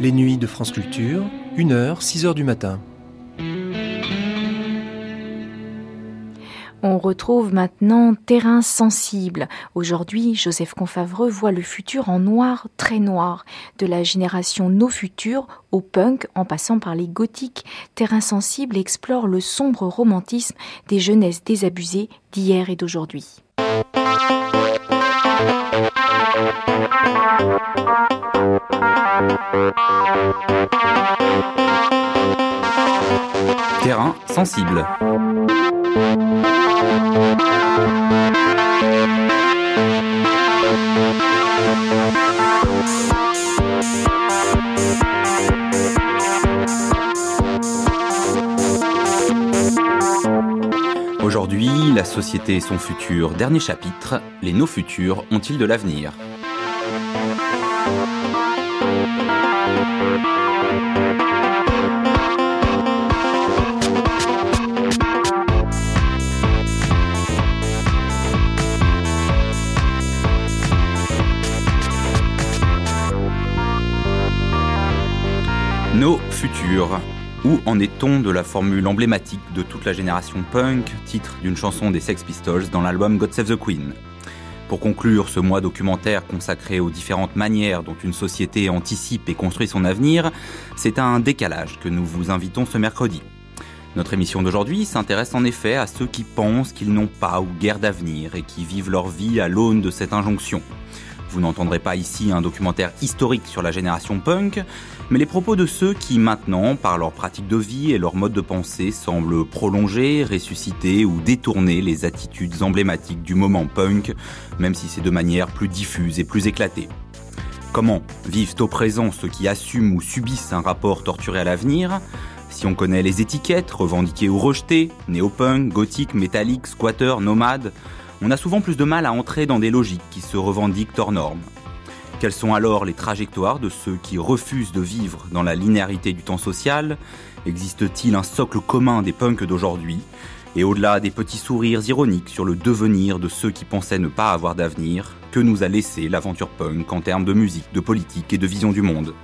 Les nuits de France Culture, 1h, 6h du matin. On retrouve maintenant Terrain sensible. Aujourd'hui, Joseph Confavreux voit le futur en noir, très noir. De la génération No Futur au punk, en passant par les gothiques, Terrain sensible explore le sombre romantisme des jeunesses désabusées d'hier et d'aujourd'hui. Terrain sensible. Aujourd'hui, la société et son futur. Dernier chapitre, les nos futurs ont-ils de l'avenir? Nos futurs. Où en est-on de la formule emblématique de toute la génération punk, titre d'une chanson des Sex Pistols dans l'album God Save the Queen? Pour conclure ce mois documentaire consacré aux différentes manières dont une société anticipe et construit son avenir, c'est à un décalage que nous vous invitons ce mercredi. Notre émission d'aujourd'hui s'intéresse en effet à ceux qui pensent qu'ils n'ont pas ou guère d'avenir et qui vivent leur vie à l'aune de cette injonction. Vous n'entendrez pas ici un documentaire historique sur la génération punk, mais les propos de ceux qui maintenant, par leur pratique de vie et leur mode de pensée, semblent prolonger, ressusciter ou détourner les attitudes emblématiques du moment punk, même si c'est de manière plus diffuse et plus éclatée. Comment vivent au présent ceux qui assument ou subissent un rapport torturé à l'avenir? Si on connaît les étiquettes, revendiquées ou rejetées, néo-punk, gothique, métallique, squatter, nomade, on a souvent plus de mal à entrer dans des logiques qui se revendiquent hors normes. Quelles sont alors les trajectoires de ceux qui refusent de vivre dans la linéarité du temps social? Existe-t-il un socle commun des punks d'aujourd'hui? Et au-delà des petits sourires ironiques sur le devenir de ceux qui pensaient ne pas avoir d'avenir, que nous a laissé l'aventure punk en termes de musique, de politique et de vision du monde?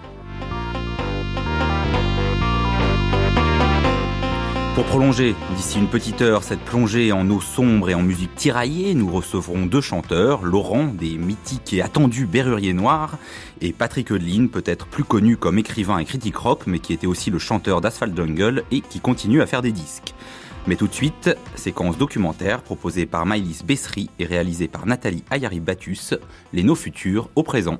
Pour prolonger d'ici une petite heure cette plongée en eau sombre et en musique tiraillée, nous recevrons deux chanteurs, Laurent des mythiques et attendus Berruriers Noirs et Patrick Eudeline, peut-être plus connu comme écrivain et critique rock, mais qui était aussi le chanteur d'Asphalt Jungle et qui continue à faire des disques. Mais tout de suite, séquence documentaire proposée par Maïlis Bessery et réalisée par Nathalie Ayari-Batus, Les Nos Futurs au présent.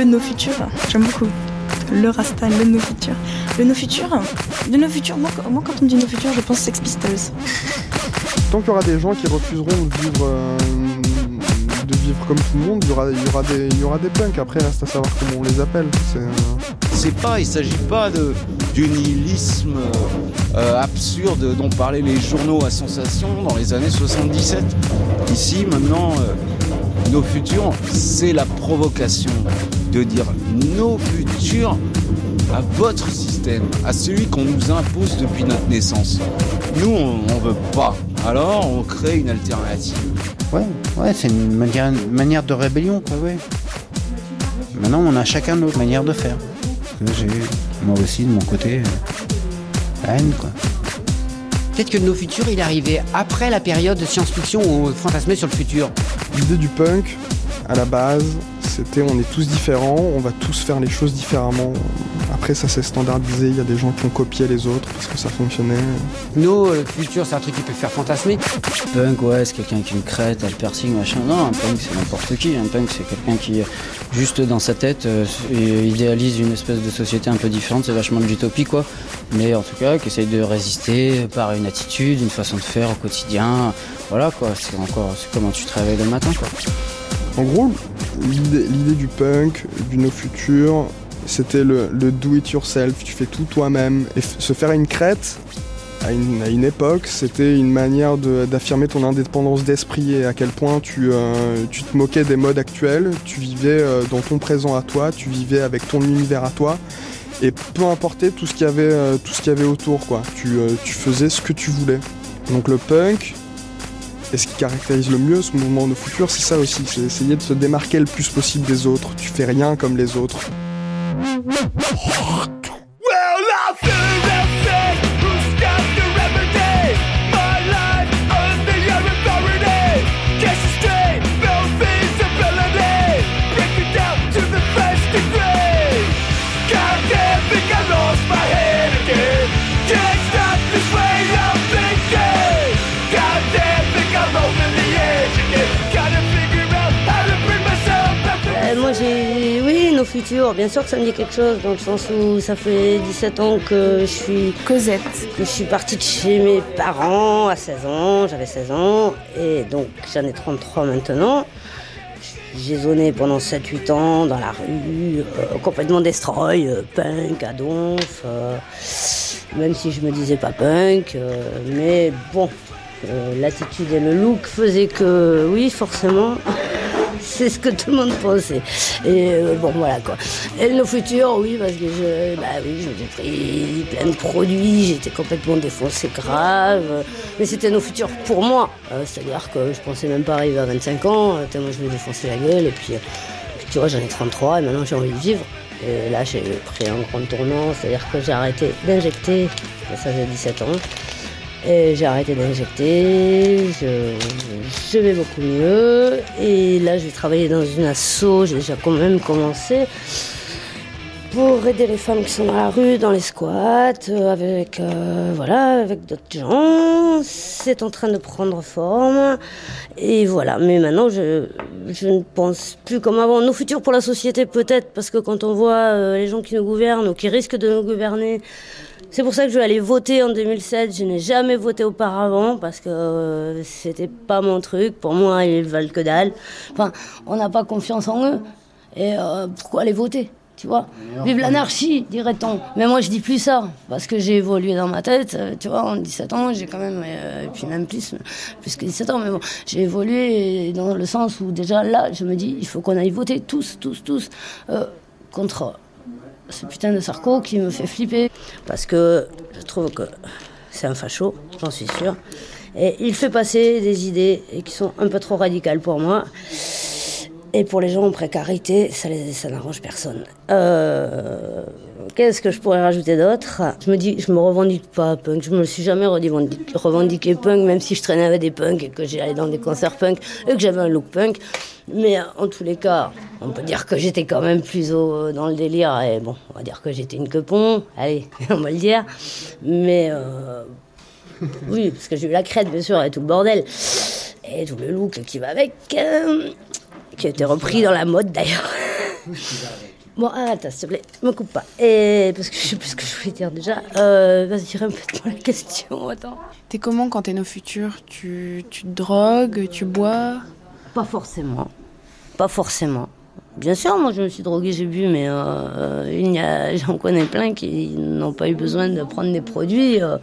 Le no futur, j'aime beaucoup. Le Rasta, le no futur. Le no futur, le no futur, moi, moi quand on me dit no futur, je pense Sex Pistols. Tant qu'il y aura des gens qui refuseront de vivre, euh, de vivre comme tout le monde, il y aura, il y aura, des, il y aura des punks. Après, reste à savoir comment on les appelle. C'est, euh, pas, il s'agit pas de, du nihilisme euh, absurde dont parlaient les journaux à sensation dans les années 77. Ici, maintenant, euh, nos futurs, c'est la provocation de dire nos futurs à votre système, à celui qu'on nous impose depuis notre naissance. Nous, on, on veut pas. Alors, on crée une alternative. Ouais, ouais, c'est une manière, une manière de rébellion, quoi, ouais. Maintenant, on a chacun notre manière de faire. J'ai, moi aussi, de mon côté, euh, la haine, quoi. Peut-être que nos futurs, il est arrivé après la période de science-fiction où on fantasmait sur le futur. L'idée du punk, à la base, c'était on est tous différents, on va tous faire les choses différemment. Après, ça s'est standardisé, il y a des gens qui ont copié les autres parce que ça fonctionnait. Nos le futur, c'est un truc qui peut faire fantasmer. Punk, ouais, c'est quelqu'un qui a une crête, le piercing, machin. Non, un punk, c'est n'importe qui. Un punk, c'est quelqu'un qui, juste dans sa tête, euh, idéalise une espèce de société un peu différente. C'est vachement de l'utopie, quoi. Mais en tout cas, qui essaye de résister par une attitude, une façon de faire au quotidien. Voilà, quoi. C'est encore, c'est comment tu travailles le matin, quoi. En gros, l'idée du punk, du no futur, c'était le, do it yourself. Tu fais tout toi-même. Et se faire une crête, à une, époque, c'était une manière d'affirmer ton indépendance d'esprit et à quel point tu, euh, te moquais des modes actuels, tu vivais euh, dans ton présent à toi, tu vivais avec ton univers à toi, et peu importait tout ce qu'il y avait, euh, autour, tu faisais ce que tu voulais. Donc le punk, et ce qui caractérise le mieux ce mouvement de futur, c'est ça aussi, c'est essayer de se démarquer le plus possible des autres. Tu fais rien comme les autres. Bien sûr que ça me dit quelque chose dans le sens où ça fait 17 ans que je suis Cosette. que je suis partie de chez mes parents à 16 ans. J'avais 16 ans et donc j'en ai 33 maintenant. J'ai zoné pendant 7-8 ans dans la rue euh, complètement destroy euh, punk à donf euh, même si je me disais pas punk mais bon l'attitude et le look faisaient que oui forcément c'est ce que tout le monde pensait. Et euh, bon, voilà quoi. Et nos futurs, oui, parce que je, bah oui, me suis pris plein de produits, j'étais complètement défoncé grave. Mais c'était nos futurs pour moi. Euh, C'est-à-dire que je pensais même pas arriver à 25 ans, euh, tellement je me défonçais la gueule. Et puis, euh, tu vois, j'en ai 33 et maintenant j'ai envie de vivre. Et là, j'ai pris un grand tournant, c'est-à-dire que j'ai arrêté d'injecter, ça j'ai 17 ans. J'ai arrêté d'injecter, je, vais beaucoup mieux. Et là, je vais travailler dans une asso, j'ai déjà quand même commencé pour aider les femmes qui sont dans la rue, dans les squats, euh, avec euh, voilà, avec d'autres gens. C'est en train de prendre forme. Et voilà. Mais maintenant, je, je ne pense plus comme avant. Nos futurs pour la société, peut-être, parce que quand on voit euh, les gens qui nous gouvernent ou qui risquent de nous gouverner, c'est pour ça que je vais aller voter en 2007. Je n'ai jamais voté auparavant parce que euh, c'était pas mon truc. Pour moi, ils valent que dalle. Enfin, on n'a pas confiance en eux. Et euh, pourquoi aller voter tu vois? Vive l'anarchie, dirait-on. Mais moi, je dis plus ça, parce que j'ai évolué dans ma tête. euh, Tu vois, en 17 ans, j'ai quand même, euh, et puis même plus, plus que 17 ans, mais bon, j'ai évolué dans le sens où déjà là, je me dis, il faut qu'on aille voter tous, tous, tous, contre ce putain de Sarko qui me fait flipper. Parce que je trouve que c'est un facho, j'en suis sûre. Et il fait passer des idées qui sont un peu trop radicales pour moi. Et pour les gens en précarité, ça, ça n'arrange personne. Euh, Qu'est-ce que je pourrais rajouter d'autre? Je me dis, je me revendique pas punk. Je me suis jamais revendiqué, punk, même si je traînais avec des punks et que j'allais dans des concerts punk et que j'avais un look punk. Mais en tous les cas, on peut dire que j'étais quand même plus au, dans le délire. Et bon, on va dire que j'étais une quepon. Allez, on va le dire. Mais euh, oui, parce que j'ai eu la crête, bien sûr, et tout le bordel. Et tout le look qui va avec, euh, qui a été repris dans la mode d'ailleurs. Bon, attends, s'il te plaît, me coupe pas. Et parce que je sais plus ce que je voulais dire déjà. Euh, Vas-y, répète-moi la question, attends. T'es comment quand t'es nos futurs? Tu, tu te drogues, tu bois? Pas forcément. Pas forcément. Bien sûr, moi je me suis droguée, j'ai bu, mais euh, il y a, j'en connais plein qui n'ont pas eu besoin de prendre des produits euh,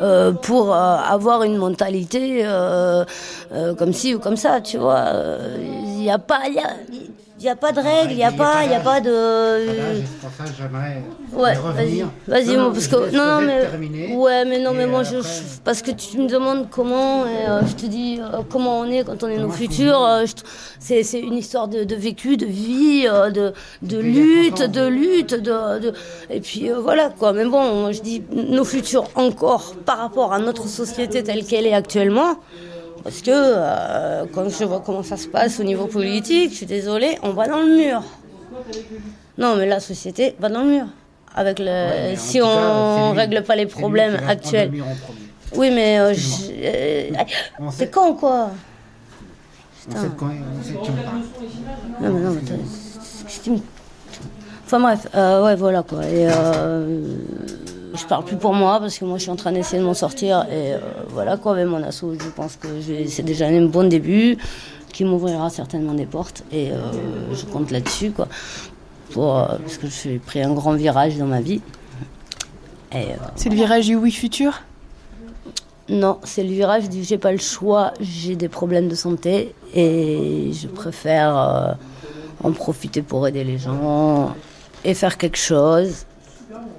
euh, pour euh, avoir une mentalité euh, comme ci ou comme ça, tu vois. Il n'y a pas, y a, il y a pas de règles, il n'y a pas, il a pas de. Pour ça que j'aimerais Ouais, revenir. vas-y, moi, parce que non, mais terminer. ouais, mais non, mais moi, je, après- je- parce que tu me demandes comment, et euh, je te dis euh, comment on est quand on est nos futurs. euh, c'est, c'est une histoire de, de vécu, de vie, euh, de, de lutte, de lutte, de, de- et puis euh, voilà quoi. Mais bon, moi, je dis nos futurs encore par rapport à notre société telle qu'elle est actuellement. Parce que euh, quand je vois comment ça se passe au niveau politique, je suis désolée, on va dans le mur. Non, mais la société va dans le mur. Avec le, si on lui- règle pas les problèmes actuels. le. Oui, mais euh, euh, c'est con quoi. On sait de quoi on sait parle. Non, mais non, mais Enfin bref, euh, ouais, voilà quoi. Et euh, je parle plus pour moi parce que moi je suis en train d'essayer de m'en sortir. Et euh, voilà quoi, avec mon asso, je pense que c'est déjà un bon début qui m'ouvrira certainement des portes. Et euh, je compte là-dessus quoi. Pour, euh, parce que j'ai pris un grand virage dans ma vie. C'est le virage du oui futur? Non, c'est le virage du j'ai pas le choix, j'ai des problèmes de santé et je préfère en profiter pour aider les gens et faire quelque chose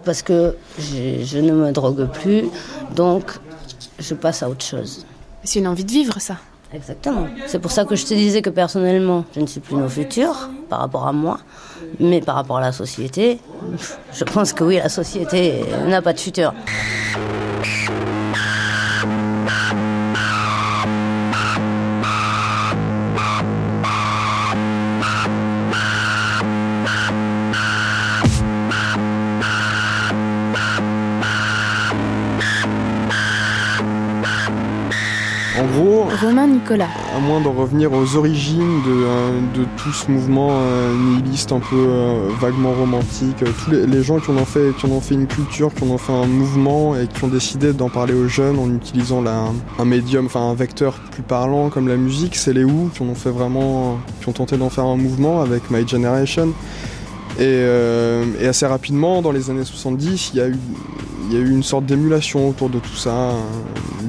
parce que je ne me drogue plus, donc je passe à autre chose. C'est une envie de vivre, ça. Exactement. C'est pour ça que je te disais que personnellement, je ne suis plus nos futurs par rapport à moi, mais par rapport à la société, je pense que oui, la société n'a pas de futur. Romain Nicolas. À moins d'en revenir aux origines de, euh, tout ce mouvement euh, nihiliste un peu euh, vaguement romantique, tous les, gens qui en, ont fait, qui en ont fait une culture, qui en ont fait un mouvement et qui ont décidé d'en parler aux jeunes en utilisant un médium, enfin un vecteur plus parlant comme la musique, c'est les Who qui en ont fait vraiment, qui ont tenté d'en faire un mouvement avec My Generation. Et, et, assez rapidement, dans les années 70, il y a eu il y a eu une sorte d'émulation autour de tout ça.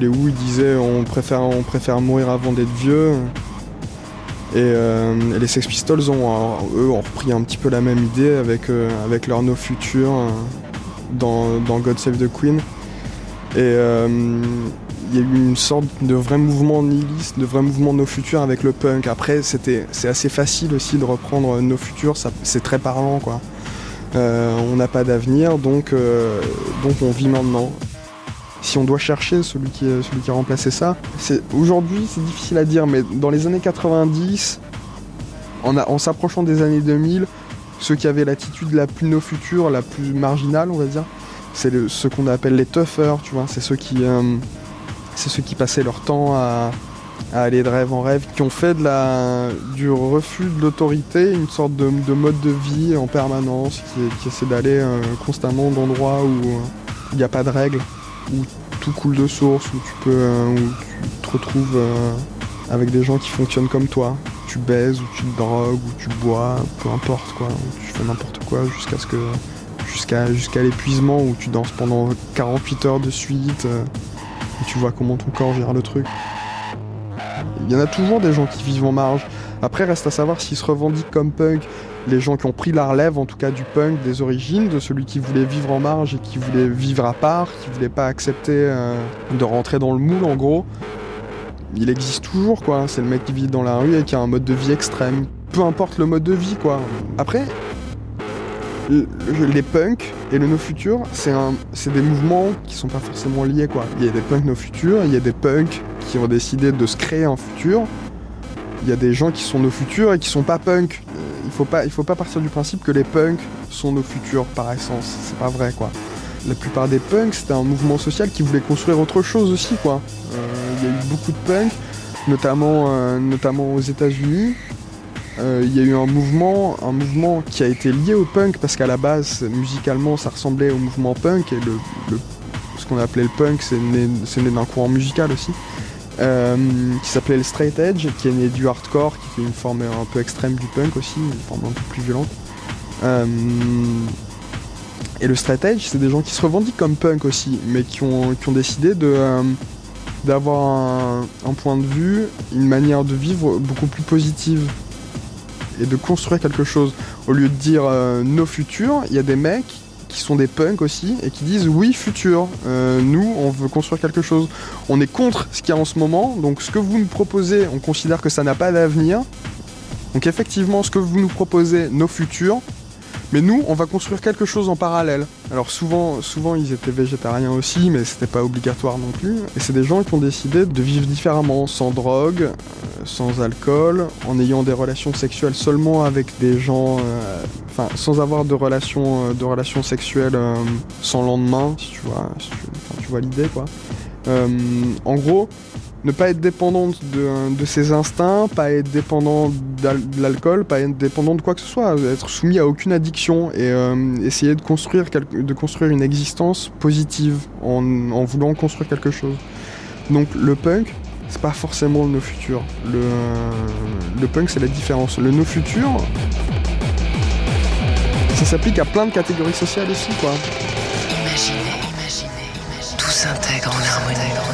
Les Who ils disaient on préfère, on préfère mourir avant d'être vieux. Et, euh, les Sex Pistols ont, eux, ont repris un petit peu la même idée avec, euh, avec leur No Future euh, dans, God Save the Queen. Et il y a eu une sorte de vrai mouvement nihiliste, de vrai mouvement No Future avec le punk. Après, c'était, c'est assez facile aussi de reprendre No Future, c'est très parlant quoi. Euh, on n'a pas d'avenir, donc, euh, donc on vit maintenant. Si on doit chercher celui qui, celui qui a remplacé ça, aujourd'hui c'est difficile à dire, mais dans les années 90, en, s'approchant des années 2000, ceux qui avaient l'attitude la plus no future, la plus marginale, on va dire, c'est ce qu'on appelle les toughers, tu vois, c'est ceux qui, euh, c'est ceux qui passaient leur temps à, à aller de rêve en rêve, qui ont fait du refus de l'autorité une sorte de, mode de vie en permanence, qui, essaie d'aller euh, constamment d'endroits où euh, il n'y a pas de règles, où tout coule de source, où tu peux, euh, où tu te retrouves avec des gens qui fonctionnent comme toi. Tu baises, ou tu drogues, ou tu bois, peu importe quoi, tu fais n'importe quoi jusqu'à ce que jusqu'à l'épuisement où tu danses pendant 48 heures de suite et tu vois comment ton corps gère le truc. Il y en a toujours des gens qui vivent en marge. Après, reste à savoir s'ils se revendiquent comme punk. Les gens qui ont pris la relève, en tout cas du punk, des origines, de celui qui voulait vivre en marge et qui voulait vivre à part, qui voulait pas accepter euh, de rentrer dans le moule, en gros. Il existe toujours, quoi. C'est le mec qui vit dans la rue et qui a un mode de vie extrême. Peu importe le mode de vie, quoi. Après, les punks et le no futur, c'est des mouvements qui sont pas forcément liés quoi. Il y a des punks no futur, il y a des punks qui ont décidé de se créer un futur. Il y a des gens qui sont nos futurs et qui sont pas punks. Euh, il faut pas, il faut pas partir du principe que les punks sont nos futurs par essence. C'est pas vrai quoi. La plupart des punks, c'était un mouvement social qui voulait construire autre chose aussi quoi. Euh, il y a eu beaucoup de punks, notamment, euh, notamment aux États-Unis. Il y a eu un mouvement, un mouvement qui a été lié au punk parce qu'à la base, musicalement, ça ressemblait au mouvement punk et le, ce qu'on appelait le punk, c'est né d'un courant musical aussi. Euh, qui s'appelait le Straight Edge, qui est né du hardcore, qui est une forme un peu extrême du punk aussi, une forme un peu plus violente. Euh, et le Straight Edge, c'est des gens qui se revendiquent comme punk aussi, mais qui ont, qui ont décidé de, euh, d'avoir un, point de vue, une manière de vivre beaucoup plus positive et de construire quelque chose. Au lieu de dire nos futurs, il y a des mecs qui sont des punks aussi et qui disent oui futur, euh, nous on veut construire quelque chose. On est contre ce qu'il y a en ce moment, donc ce que vous nous proposez, on considère que ça n'a pas d'avenir. Donc effectivement, ce que vous nous proposez, nos futurs, mais nous, on va construire quelque chose en parallèle. Alors souvent, souvent ils étaient végétariens aussi, mais c'était pas obligatoire non plus. Et c'est des gens qui ont décidé de vivre différemment, sans drogue, euh, sans alcool, en ayant des relations sexuelles seulement avec des gens, euh, enfin sans avoir de relations, euh, sexuelles sans lendemain, si tu vois, tu vois l'idée quoi. en gros, ne pas être dépendante de, ses instincts, pas être dépendant de l'alcool, pas être dépendant de quoi que ce soit, être soumis à aucune addiction et euh, essayer de construire, une existence positive en, voulant construire quelque chose. Donc le punk, c'est pas forcément le no futur. Le, le punk, c'est la différence. Le no futur, ça s'applique à plein de catégories sociales aussi, quoi. Imaginez, imaginez, imaginez. Tout s'intègre en harmonie.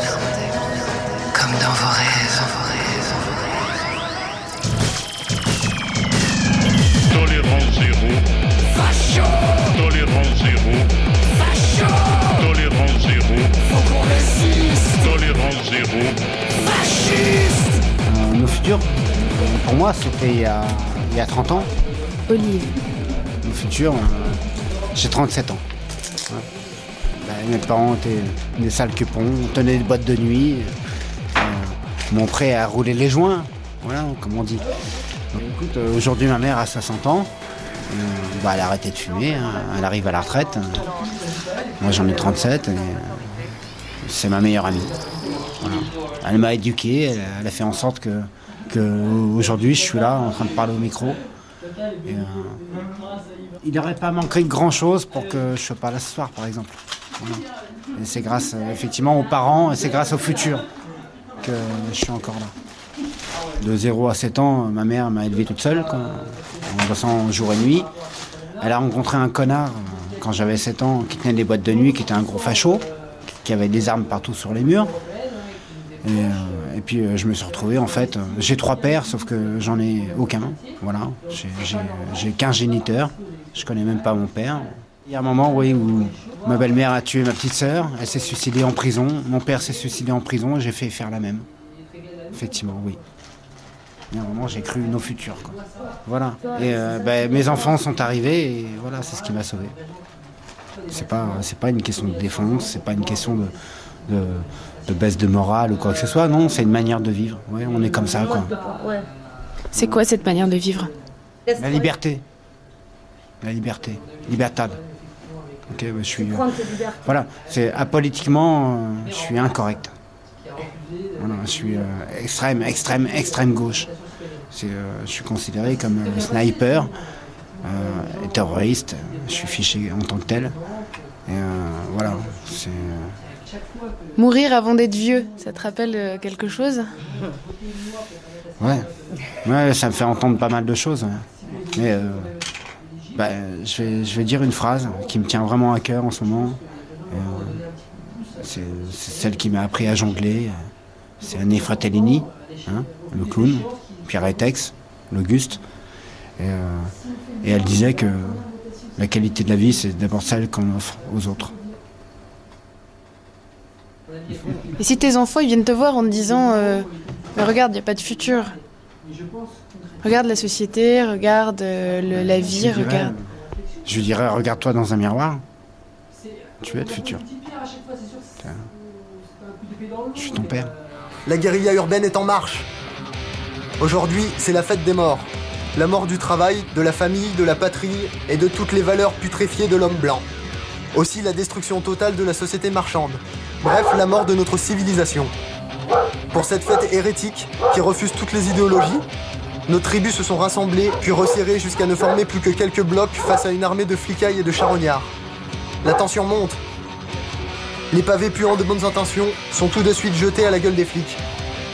Facho Tolérance zéro. Facho Tolérance zéro. Faut qu'on résiste Tolérance zéro. Fasciste Euh, nos futurs, pour moi, c'était il y a, il y a 30 ans. Olive. Nos futurs, euh, j'ai 37 ans. Ouais. Bah, mes parents étaient des sales cupons, on tenait des boîtes de nuit, euh, m'ont prêt à rouler les joints, voilà, comme on dit. Donc, écoute, euh, aujourd'hui, ma mère a 60 ans. Bah, elle a arrêté de fumer, hein, elle arrive à la retraite. Moi, j'en ai 37 et euh, c'est ma meilleure amie. Elle m'a éduqué, elle, a fait en sorte que, que aujourd'hui je suis là en train de parler au micro. Euh, il n'aurait pas manqué grand chose pour que je sois pas là ce soir, par exemple. C'est grâce effectivement aux parents et c'est grâce au futur que je suis encore là. De 0 à 7 ans, ma mère m'a élevé toute seule, en bossant jour et nuit. Elle a rencontré un connard euh, quand j'avais 7 ans qui tenait des boîtes de nuit, qui était un gros facho, qui avait des armes partout sur les murs. Et, euh, puis euh, je me suis retrouvé en fait. j'ai trois pères, sauf que j'en ai aucun. Voilà. J'ai- qu'un géniteur. Je connais même pas mon père. Il y a un moment, oui, où ma belle-mère a tué ma petite sœur. Elle s'est suicidée en prison. Mon père s'est suicidé en prison j'ai fait faire la même. Effectivement, oui. Il y a un moment, j'ai cru nos futurs. Quoi. Voilà. Et euh, ben, mes enfants sont arrivés et voilà, c'est ce qui m'a sauvé. C'est pas, c'est pas une question de défense, c'est pas une question de, de, de baisse de morale ou quoi que ce soit. Non, c'est une manière de vivre. Ouais, on est comme ça, quoi. C'est quoi cette manière de vivre? La liberté. La liberté. Libertad. Ok, bah, je suis. euh, voilà, c'est apolitiquement, euh, je suis incorrect. Voilà, je suis euh, extrême, extrême, extrême gauche. Euh, je suis considéré comme euh, sniper, euh, et terroriste. Je suis fiché en tant que tel. Et euh, voilà, c'est. Mourir avant d'être vieux, ça te rappelle quelque chose? Ouais. ouais, ça me fait entendre pas mal de choses. Mais euh, bah, je, vais, je vais dire une phrase qui me tient vraiment à cœur en ce moment. Euh, c'est celle qui m'a appris à jongler. C'est Anne Fratellini, hein, le clown, Pierre Etex, l'Auguste. Et, euh, et elle disait que la qualité de la vie, c'est d'abord celle qu'on offre aux autres. Et si tes enfants ils viennent te voir en te disant euh, Mais regarde, il n'y a pas de futur. Regarde la société, regarde euh, le- la vie, Je dirais- regarde. Je lui dirais, regarde-toi dans un miroir. Tu es le futur. Je suis ton père. La guérilla urbaine est en marche. Aujourd'hui, c'est la fête des morts. La mort du travail, de la famille, de la patrie et de toutes les valeurs putréfiées de l'homme blanc. Aussi la destruction totale de la société marchande. Bref, la mort de notre civilisation. Pour cette fête hérétique qui refuse toutes les idéologies, nos tribus se sont rassemblées puis resserrées jusqu'à ne former plus que quelques blocs face à une armée de flicailles et de charognards. La tension monte. Les pavés puants de bonnes intentions sont tout de suite jetés à la gueule des flics.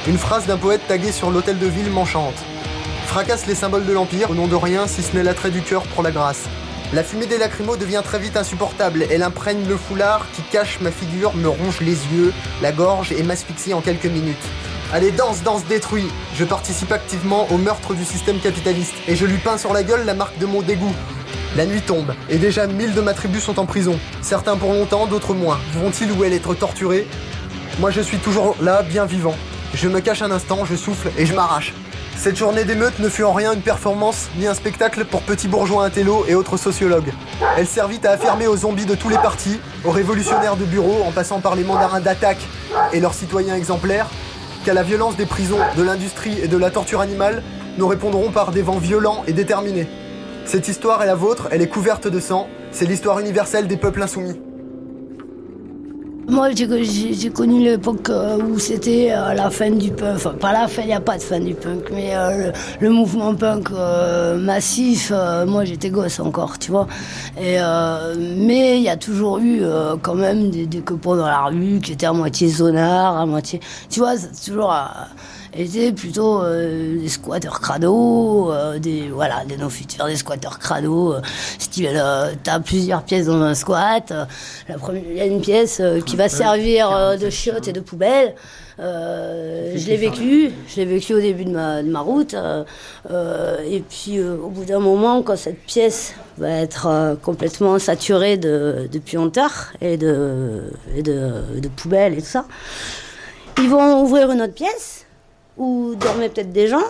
Une phrase d'un poète tagué sur l'hôtel de ville m'enchante. Fracasse les symboles de l'Empire au nom de rien si ce n'est l'attrait du cœur pour la grâce. La fumée des lacrymos devient très vite insupportable. Elle imprègne le foulard qui cache ma figure, me ronge les yeux, la gorge et m'asphyxie en quelques minutes. Allez, danse, danse, détruit Je participe activement au meurtre du système capitaliste et je lui peins sur la gueule la marque de mon dégoût. La nuit tombe et déjà mille de ma tribu sont en prison. Certains pour longtemps, d'autres moins. Vont-ils ou elles être torturés? Moi je suis toujours là, bien vivant. Je me cache un instant, je souffle et je m'arrache. Cette journée d'émeute ne fut en rien une performance ni un spectacle pour petits bourgeois intello et autres sociologues. Elle servit à affirmer aux zombies de tous les partis, aux révolutionnaires de bureau en passant par les mandarins d'attaque et leurs citoyens exemplaires, qu'à la violence des prisons, de l'industrie et de la torture animale, nous répondrons par des vents violents et déterminés. Cette histoire est la vôtre, elle est couverte de sang, c'est l'histoire universelle des peuples insoumis. Moi, j'ai- connu l'époque euh, où c'était euh, la fin du punk. Enfin, pas la fin, il n'y a pas de fin du punk, mais euh, le, le mouvement punk euh, massif, euh, moi j'étais gosse encore, tu vois. Et, euh, mais il y a toujours eu quand même des, des copains dans la rue qui étaient à moitié zonards, à moitié. Tu vois, c'est toujours. Étaient plutôt euh, des squatteurs crado, euh, des voilà, des non futurs, des squatteurs crado. euh, style, t'as plusieurs pièces dans un squat. la première, il y a une pièce qui va servir de chiotte et de poubelle. Je l'ai vécu, je l'ai vécu au début de ma, de ma route. et puis au bout d'un moment, quand cette pièce va être complètement saturée de, de puanteurs et de, et de, de poubelles et tout ça, ils vont ouvrir une autre pièce où dormaient peut-être des gens.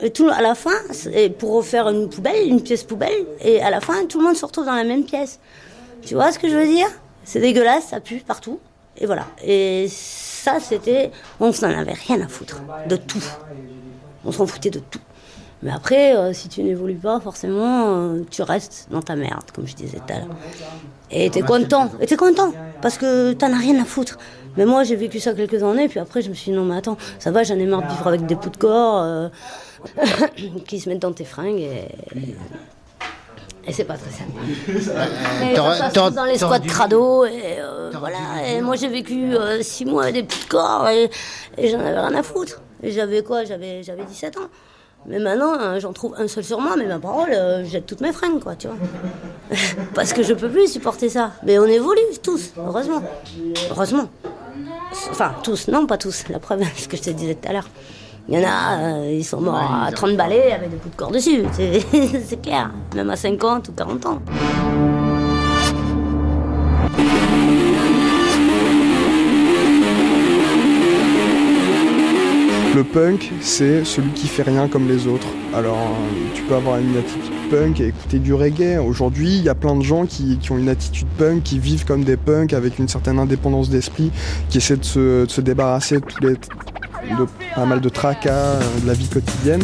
Et tout, à la fin, pour refaire une poubelle, une pièce poubelle, et à la fin, tout le monde se retrouve dans la même pièce. Tu vois ce que je veux dire? C'est dégueulasse, ça pue partout. Et voilà. Et ça, c'était. On s'en avait rien à foutre. De tout. On s'en foutait de tout. Mais après, euh, si tu n'évolues pas, forcément, euh, tu restes dans ta merde, comme je disais tout à l'heure. Et t'es content. Et t'es content. Parce que t'en as rien à foutre. Mais moi, j'ai vécu ça quelques années, puis après, je me suis dit, non, mais attends, ça va, j'en ai marre de vivre avec des bouts de corps euh, qui se mettent dans tes fringues et. Et c'est pas très simple. Ça passe dans les squats crado, et euh, voilà. Et moi, j'ai vécu euh, six mois avec des bouts de corps, et, et j'en avais rien à foutre. J'avais quoi? J'avais j'avais 17 ans. Mais maintenant, euh, j'en trouve un seul sur moi, mais ma parole, euh, jette toutes mes fringues, quoi, tu vois. Parce que je peux plus supporter ça. Mais on évolue tous, heureusement. Heureusement. Enfin, tous, non, pas tous. La preuve, ce que je te disais tout à l'heure. Il y en a, euh, ils sont morts à 30 balais avec des coups de corps dessus. C'est c'est clair. Même à 50 ou 40 ans. Le punk, c'est celui qui fait rien comme les autres. Alors, euh, tu peux avoir une attitude punk et écouter du reggae. Aujourd'hui, il y a plein de gens qui, ont une attitude punk, qui vivent comme des punks avec une certaine indépendance d'esprit, qui essaient de se, débarrasser de, pas mal de tracas euh, de la vie quotidienne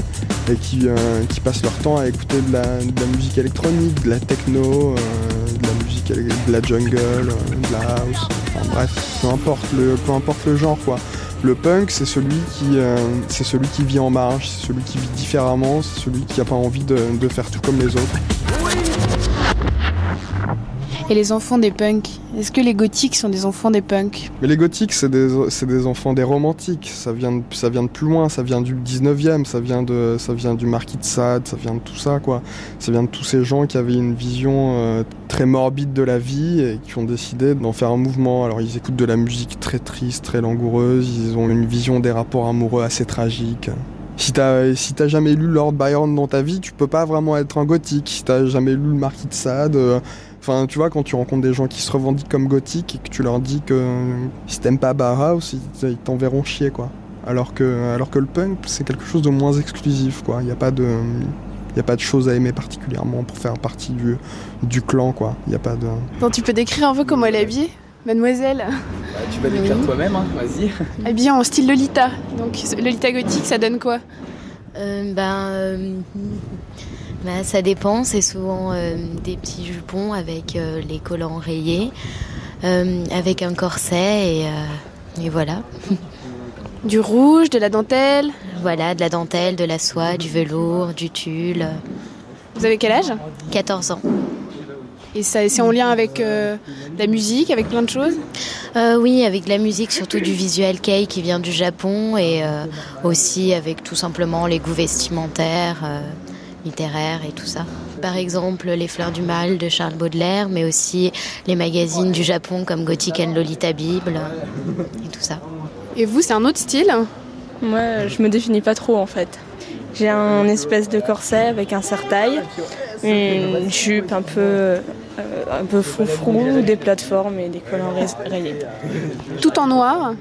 et qui, euh, qui passent leur temps à écouter de la, musique électronique, de la techno, de la musique, de la jungle, de la house. Enfin bref, peu importe le, peu importe le genre quoi. Le punk, c'est celui qui, euh, c'est celui qui vit en marge, c'est celui qui vit différemment, c'est celui qui n'a pas envie de faire tout comme les autres. Et les enfants des punks Est-ce que les gothiques sont des enfants des punks? Les gothiques, c'est des, des enfants des romantiques. Ça vient, de, ça vient de plus loin, ça vient du 19e, ça vient, de, ça vient du Marquis de Sade, ça vient de tout ça, quoi. Ça vient de tous ces gens qui avaient une vision euh, très morbide de la vie et qui ont décidé d'en faire un mouvement. Alors, ils écoutent de la musique très triste, très langoureuse, ils ont une vision des rapports amoureux assez tragique. Si t'as si t'as jamais lu Lord Byron dans ta vie, tu peux pas vraiment être un gothique. Si t'as jamais lu le Marquis de Sade, euh, enfin tu vois quand tu rencontres des gens qui se revendiquent comme gothiques et que tu leur dis que euh, si t'aimes pas Bauhaus, ils, ils t'enverront chier quoi. Alors que alors que le punk c'est quelque chose de moins exclusif quoi. Il y a pas de il y a pas de choses à aimer particulièrement pour faire partie du du clan quoi. Il y a pas de Non, tu peux décrire un peu comment elle est habillée Mademoiselle, tu vas décrire toi-même, hein, vas-y. habillée en style Lolita. Donc Lolita gothique, ça donne quoi? Euh, ben, euh, ben, ça dépend. C'est souvent euh, des petits jupons avec euh, les collants rayés, euh, avec un corset et, et voilà. Du rouge, de la dentelle? Voilà, de la dentelle, de la soie, du velours, du tulle. Vous avez quel âge? 14 ans. Et ça, c'est en lien avec euh, la musique, avec plein de choses? Euh, oui, avec la musique, surtout du visual kei qui vient du Japon et euh, aussi avec tout simplement les goûts vestimentaires, littéraires et tout ça. Par exemple, Les Fleurs du Mal de Charles Baudelaire, mais aussi les magazines du Japon comme Gothic and Lolita Bible et tout ça. Et vous, c'est un autre style? Moi, je me définis pas trop en fait. J'ai un espèce de corset avec un serre-taille, une jupe un peu, euh, un peu froufrou, des plateformes et des collants ray- rayés. Tout en noir?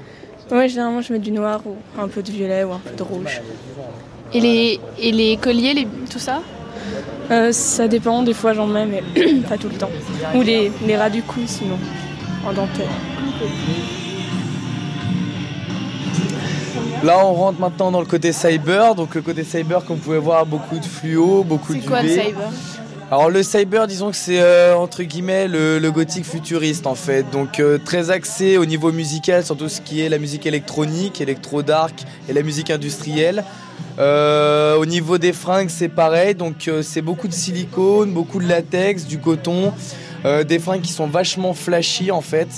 Ouais, généralement je mets du noir ou un peu de violet ou un peu de rouge. Et les, et les colliers, les, tout ça Euh, Ça dépend, des fois j'en mets, mais pas tout le temps. Ou les, les ras du cou sinon, en dentelle. Là, on rentre maintenant dans le côté cyber. Donc, le côté cyber, comme vous pouvez voir, beaucoup de fluo, beaucoup de C'est quoi le cyber? Alors, le cyber, disons que c'est euh, entre guillemets le, le gothique futuriste en fait. Donc, euh, très axé au niveau musical sur tout ce qui est la musique électronique, électro-dark et la musique industrielle. Euh, au niveau des fringues, c'est pareil. Donc, euh, c'est beaucoup de silicone, beaucoup de latex, du coton, euh, des fringues qui sont vachement flashy en fait.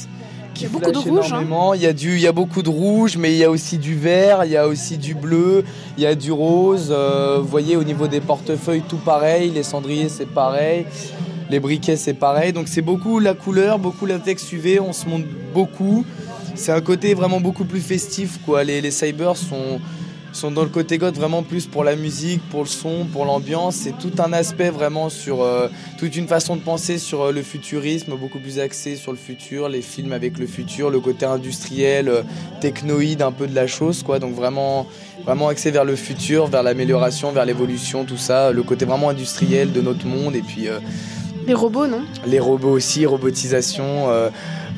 qui Il y a beaucoup de rouge, hein. Il y a du, il y a beaucoup de rouge, mais il y a aussi du vert, il y a aussi du bleu, il y a du rose. Vous voyez, au niveau des portefeuilles, tout pareil. Les cendriers, c'est pareil. Les briquets, c'est pareil. Donc c'est beaucoup la couleur, beaucoup la texte UV. On se monte beaucoup. C'est un côté vraiment beaucoup plus festif, quoi. Les, les cybers sont sont dans le côté goth vraiment plus pour la musique, pour le son, pour l'ambiance. C'est tout un aspect vraiment sur euh, toute une façon de penser sur euh, le futurisme, beaucoup plus axé sur le futur, les films avec le futur, le côté industriel, euh, technoïde un peu de la chose, quoi. Donc vraiment, vraiment axé vers le futur, vers l'amélioration, vers l'évolution, tout ça, le côté vraiment industriel de notre monde et puis euh, Les robots, non? les robots aussi, robotisation.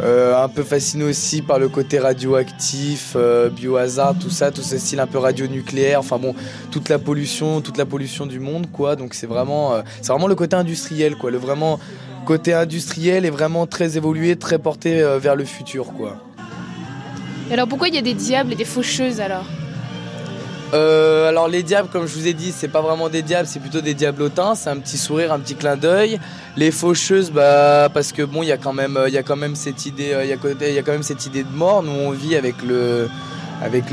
Euh, un peu fasciné aussi par le côté radioactif, euh, biohazard, tout ça, tout ce style un peu radionucléaire. Enfin bon, toute la pollution, toute la pollution du monde, quoi. Donc c'est vraiment, euh, c'est vraiment le côté industriel, quoi. Le vraiment côté industriel est vraiment très évolué, très porté vers le futur, quoi. Et alors pourquoi il y a des diables et des faucheuses alors? Euh, alors les diables, comme je vous ai dit, c'est pas vraiment des diables, c'est plutôt des diablotins. C'est un petit sourire, un petit clin d'œil. Les faucheuses, bah parce que bon, il y a quand même, a quand même cette idée, euh, a quand même cette idée de mort. Nous, on vit avec le,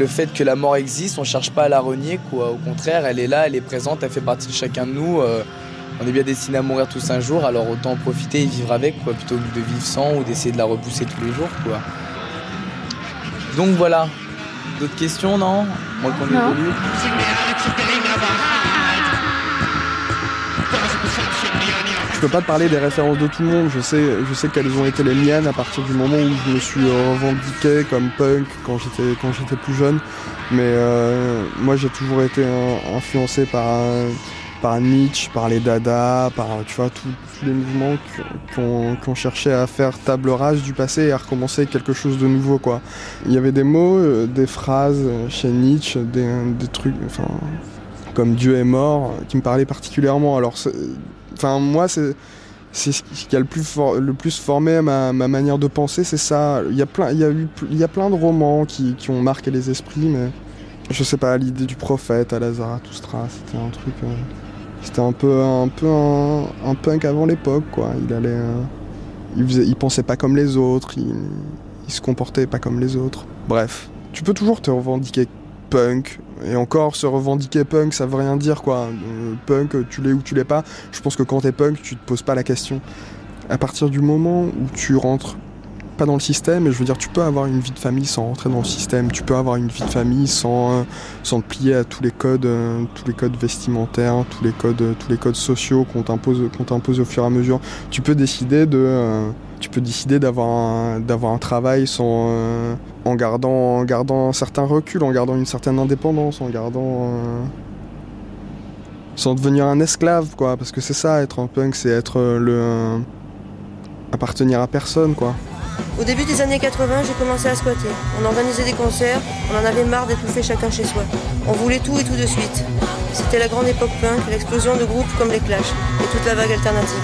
fait que la mort existe. On cherche pas à la renier, quoi. Au contraire, elle est là, elle est présente, elle fait partie de chacun de nous. Euh, on est bien destinés à mourir tous un jour, alors autant en profiter et vivre avec, quoi, plutôt que de vivre sans ou d'essayer de la repousser tous les jours, quoi. Donc voilà. D'autres questions, non Moi qu'on évolue. Je peux pas te parler des références de tout le monde, je sais, je sais quelles ont été les miennes à partir du moment où je me suis euh, revendiqué comme punk quand j'étais quand j'étais plus jeune. Mais euh, moi j'ai toujours été euh, influencé par, euh, par Nietzsche, par les Dada, par tu vois tous les mouvements qui ont cherché à faire table rase du passé et à recommencer quelque chose de nouveau quoi. Il y avait des mots, euh, des phrases euh, chez Nietzsche, des, trucs, enfin comme Dieu est mort, euh, qui me parlaient particulièrement. Alors Enfin, moi, c'est c'est ce qui a le plus, le plus formé ma, ma manière de penser, c'est ça. Il y a plein, il y a eu, il y a plein de romans qui, qui ont marqué les esprits, mais je sais pas, l'idée du prophète à la Zarathustra, c'était un truc. C'était un peu, un peu un, un punk avant l'époque, quoi. Il allait, euh, il, faisait, pensait pas comme les autres, il, il se comportait pas comme les autres. Bref, tu peux toujours te revendiquer punk. Et encore, se revendiquer punk, ça veut rien dire quoi. Euh, punk, tu l'es ou tu l'es pas. Je pense que quand t'es punk, tu te poses pas la question. À partir du moment où tu rentres pas dans le système, et je veux dire, tu peux avoir une vie de famille sans rentrer dans le système. Tu peux avoir une vie de famille sans, euh, sans te plier à tous les codes, euh, tous les codes vestimentaires, tous les codes, tous les codes sociaux qu'on t'impose, qu'on au fur et à mesure. Tu peux décider de, euh, tu peux décider d'avoir un, d'avoir un travail sans, en gardant, en gardant un certain recul, en gardant une certaine indépendance, en gardant, sans devenir un esclave, quoi. Parce que c'est ça, être un punk, c'est être le, appartenir à personne, quoi. Au début des années 80, j'ai commencé à squatter. On organisait des concerts, on en avait marre d'étouffer chacun chez soi. On voulait tout et tout de suite. C'était la grande époque punk, l'explosion de groupes comme les Clash et toute la vague alternative.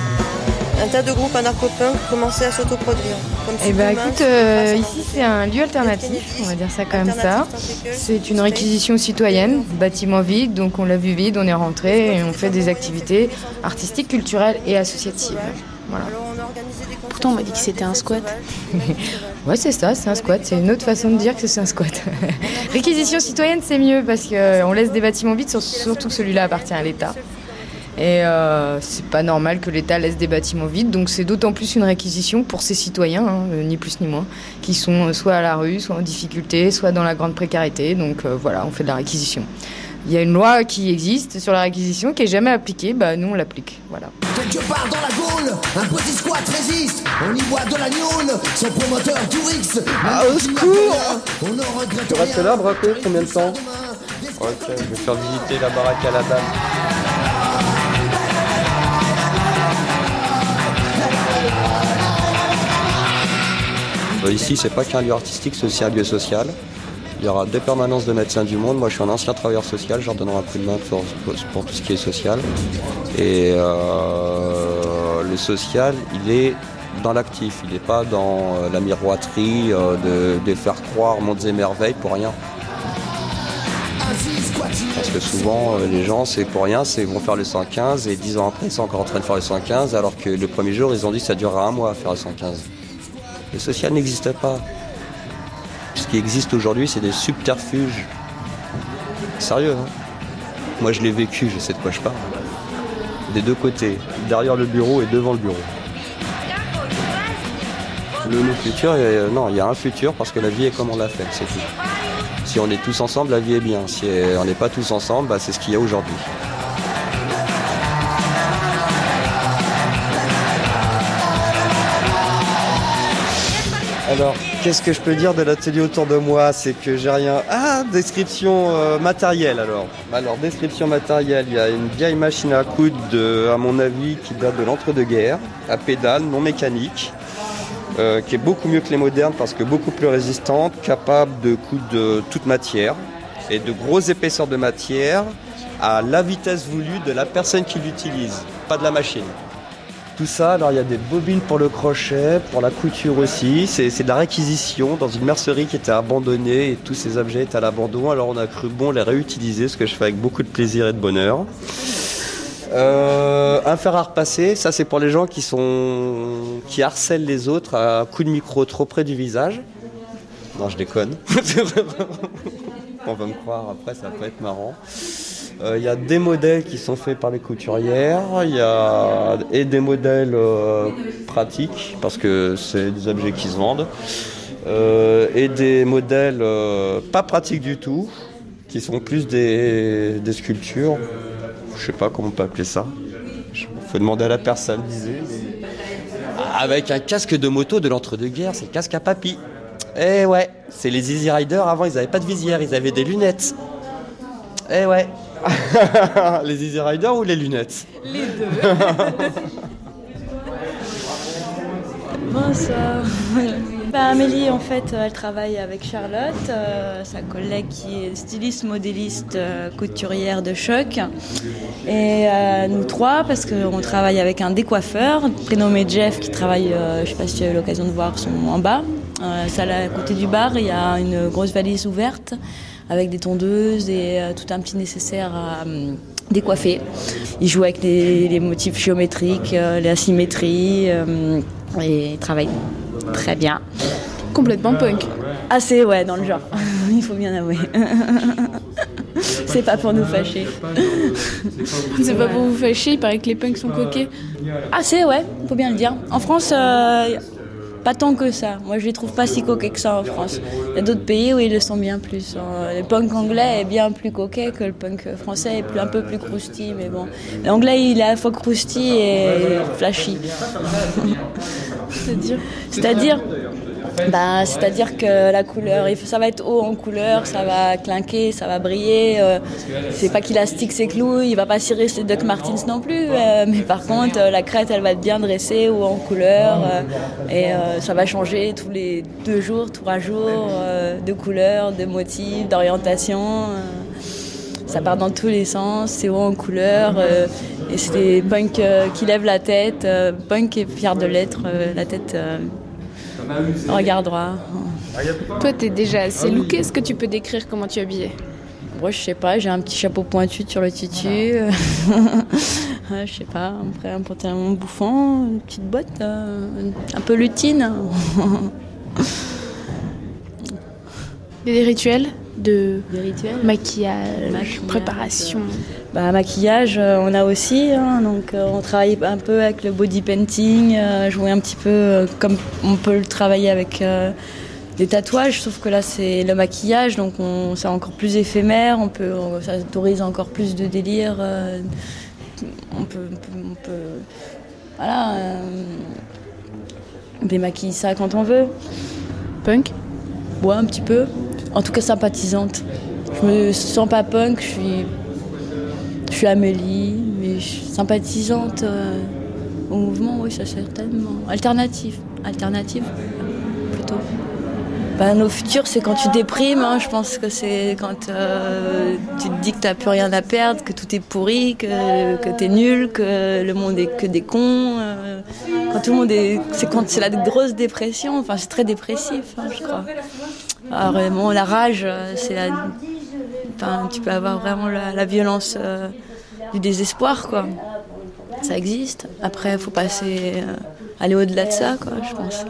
Un tas de groupes anarcho-punk commençaient à s'autoproduire. Eh Superman, écoute, euh, ici c'est un lieu alternatif, on va dire ça comme ça. C'est une réquisition citoyenne, bâtiment vide, donc on l'a vu vide, on est rentré et on fait des activités artistiques, culturelles et associatives. Voilà. Pourtant, on m'a dit que c'était un squat. Ouais, c'est ça, c'est un squat. C'est une autre façon de dire que c'est un squat. Réquisition citoyenne, c'est mieux parce qu'on laisse des bâtiments vides, sur- surtout que celui-là appartient à l'État. Et euh, c'est pas normal que l'État laisse des bâtiments vides, donc c'est d'autant plus une réquisition pour ces citoyens, hein, euh, ni plus ni moins, qui sont euh, soit à la rue, soit en difficulté, soit dans la grande précarité. Donc euh, voilà, on fait de la réquisition. Il y a une loi qui existe sur la réquisition qui est jamais appliquée, bah nous on l'applique. Voilà. Quelque part dans la Gaule, un petit squat résiste. On y voit de la gnôle, son promoteur Tourix. Ah, au secours On ne regrette Tu restes là, Braco Combien de temps Ok, je vais faire visiter la baraque à la dame. Euh, Ici, c'est pas qu'un lieu artistique, c'est aussi un lieu social. Il y aura deux permanences de médecins du monde. Moi, je suis un ancien travailleur social, je leur donnerai un coup de main pour, tout ce qui est social. Et euh, le social, il est dans l'actif, il n'est pas dans euh, la miroiterie euh, de, faire croire mondes et merveilles pour rien. Parce que souvent, les gens, c'est pour rien, c'est vont faire le 115 et 10 ans après, ils sont encore en train de faire le 115, alors que le premier jour, ils ont dit que ça durera un mois à faire le 115. Le social n'existe pas. Qui existe aujourd'hui, c'est des subterfuges. Sérieux, hein Moi, je l'ai vécu, je sais de quoi je parle. Des deux côtés, derrière le bureau et devant le bureau. Le, le futur, euh, non, il y a un futur parce que la vie est comme on l'a faite, c'est tout. Si on est tous ensemble, la vie est bien. Si on n'est pas tous ensemble, bah, c'est ce qu'il y a aujourd'hui. Alors, qu'est-ce que je peux dire de l'atelier autour de moi? C'est que j'ai rien. Ah, description euh, matérielle alors. Alors, description matérielle, il y a une vieille machine à coudre, à mon avis, qui date de l'entre-deux-guerres, à pédale, non mécanique, euh, qui est beaucoup mieux que les modernes parce que beaucoup plus résistante, capable de coudre de toute matière et de grosses épaisseurs de matière à la vitesse voulue de la personne qui l'utilise, pas de la machine. Tout ça, alors il y a des bobines pour le crochet, pour la couture aussi. C'est de la réquisition dans une mercerie qui était abandonnée et tous ces objets étaient à l'abandon. Alors on a cru bon les réutiliser, ce que je fais avec beaucoup de plaisir et de bonheur. Euh, un fer à repasser, ça c'est pour les gens qui sont qui harcèlent les autres à coups de micro trop près du visage. Non, je déconne. On va me croire après, ça peut être marrant. Euh, Il y a des modèles qui sont faits par les couturières, y a et des modèles euh, pratiques parce que c'est des objets qui se vendent, Euh, et des modèles pas pratiques du tout, qui sont plus des, des sculptures. Je sais pas comment on peut appeler ça. Il faut demander à la personne. Avec un casque de moto de l'entre-deux-guerres, c'est casque à papy. Eh ouais, c'est les Easy Riders. Avant, ils n'avaient pas de visière, ils avaient des lunettes. Eh ouais. les Easy Riders ou les lunettes? Les deux. Bonsoir. Bah, Amélie, en fait, elle travaille avec Charlotte, euh, sa collègue qui est styliste, modéliste, euh, couturière de choc. Et euh, nous trois, parce qu'on travaille avec un décoiffeur, prénommé Jeff, qui travaille, je sais pas si tu as eu l'occasion de voir, son, en bas. Euh, salle à côté du bar, il y a une grosse valise ouverte avec des tondeuses et euh, tout un petit nécessaire à hum, décoiffer. Il joue avec les, les motifs géométriques, euh, la symétrie, euh, et il travaille très bien. Complètement punk. Assez, ouais, dans le genre. il faut bien avouer. C'est pas pour nous fâcher. C'est pas pour vous fâcher, il paraît que les punks sont coquets. Assez, ouais, faut bien le dire. En France, euh, pas tant que ça. Moi, je les trouve pas si coquets que ça en France. Il y a d'autres pays où ils le sont bien plus. hein. Le punk anglais est bien plus coquet que le punk français, est un peu plus crousty, mais bon. L'anglais, il est à la fois crousty et flashy. C'est-à-dire? Bah, c'est-à-dire que la couleur, ça va être haut en couleur, ça va clinquer, ça va briller. euh, c'est pas qu'il astique ses clous, il va pas cirer ses Doc Martens non plus. euh, mais par contre, euh, la crête, elle va être bien dressée, haut en couleur. et ça va changer tous les deux jours, trois jours, de couleur, de motifs, d'orientation. ça part dans tous les sens, c'est haut en couleur. et c'est des punks qui lèvent la tête, punk est fier de l'être, la tête euh, regard droit. Toi, t'es déjà assez looké. Est-ce que tu peux décrire comment tu es habillée? Moi, je sais pas, j'ai un petit chapeau pointu sur le tutu. ouais, je sais pas, après un pantalon bouffant, une petite botte, euh, un peu lutine. Il y a des rituels? De maquillage, préparation. Bah, maquillage, euh, on a aussi. hein, donc, euh, on travaille un peu avec le body painting, euh, jouer un petit peu euh, comme on peut le travailler avec euh, des tatouages, sauf que là, c'est le maquillage, donc on- c'est encore plus éphémère. On peut, on- ça autorise encore plus de délire. euh, on peut, on peut, on peut- voilà, euh, on démaquille ça quand on veut. Punk? Ouais, un petit peu. En tout cas, sympathisante. Je me sens pas punk, je suis, je suis Amélie, mais je suis sympathisante euh, au mouvement, oui, ça certainement. Alternative, alternative, plutôt. Bah, nos futurs, c'est quand tu déprimes. hein. Je pense que c'est quand euh, tu te dis que t'as plus rien à perdre, que tout est pourri, que, que t'es nul, que le monde est que des cons. euh. quand tout le monde est, c'est quand c'est la grosse dépression. Enfin, c'est très dépressif, hein, je crois. Ah, vraiment, la rage, euh, c'est la. Enfin, tu peux avoir vraiment la, violence euh, du désespoir, quoi. ça existe. Après, il faut passer, euh, aller au-delà de ça, quoi, je pense.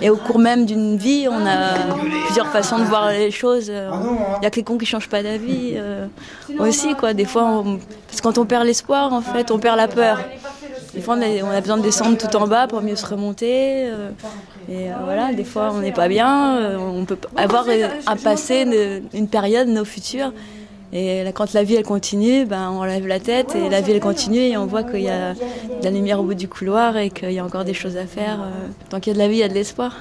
Et au cours même d'une vie, on a plusieurs façons de voir les choses. Il n'y a que les cons qui changent pas d'avis aussi, quoi. Des fois, parce que quand on perd l'espoir, en fait, on perd la peur. Des fois, on a besoin de descendre tout en bas pour mieux se remonter. Et euh, voilà, des fois, on n'est pas bien. euh, on peut avoir euh, un passé, une, période, nos futurs. Et là, quand la vie elle continue, ben, on lève la tête et la vie elle continue et on voit qu'il y a de la lumière au bout du couloir et qu'il y a encore des choses à faire. Tant qu'il y a de la vie, il y a de l'espoir.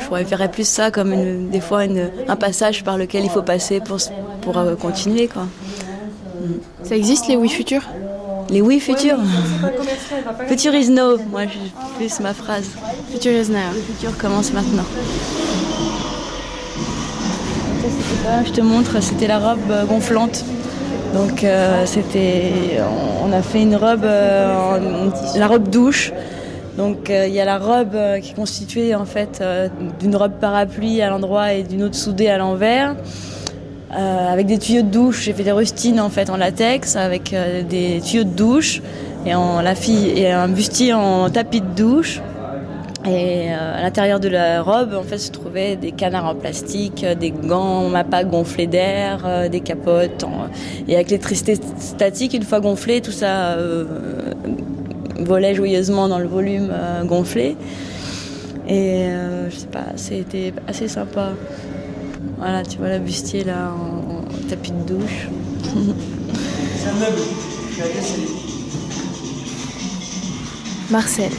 Je préférerais plus ça comme une- des fois une- un passage par lequel il faut passer pour, pour euh, continuer. Quoi. Ça existe les oui futurs? Les oui futurs Future is now, moi je plus ma phrase. Future is now. Le futur commence maintenant. Ça, Je te montre, c'était la robe euh, gonflante. Donc euh, c'était, on a fait une robe, euh, en- la robe douche. Donc euh, il y a la robe euh, qui est constituée en fait euh, d'une robe parapluie à l'endroit et d'une autre soudée à l'envers. Euh, avec des tuyaux de douche, j'ai fait des rustines en fait en latex avec euh, des tuyaux de douche et un bustier en tapis de douche. Et euh, à l'intérieur de la robe, en fait, se trouvaient des canards en plastique, des gants MAPA gonflés d'air, des capotes. Et avec l'électricité statique, une fois gonflé, tout ça volait joyeusement dans le volume gonflé. Et je sais pas, c'était assez sympa. Voilà, tu vois la bustier là en, en tapis de douche. C'est un meuble. Je Marcel.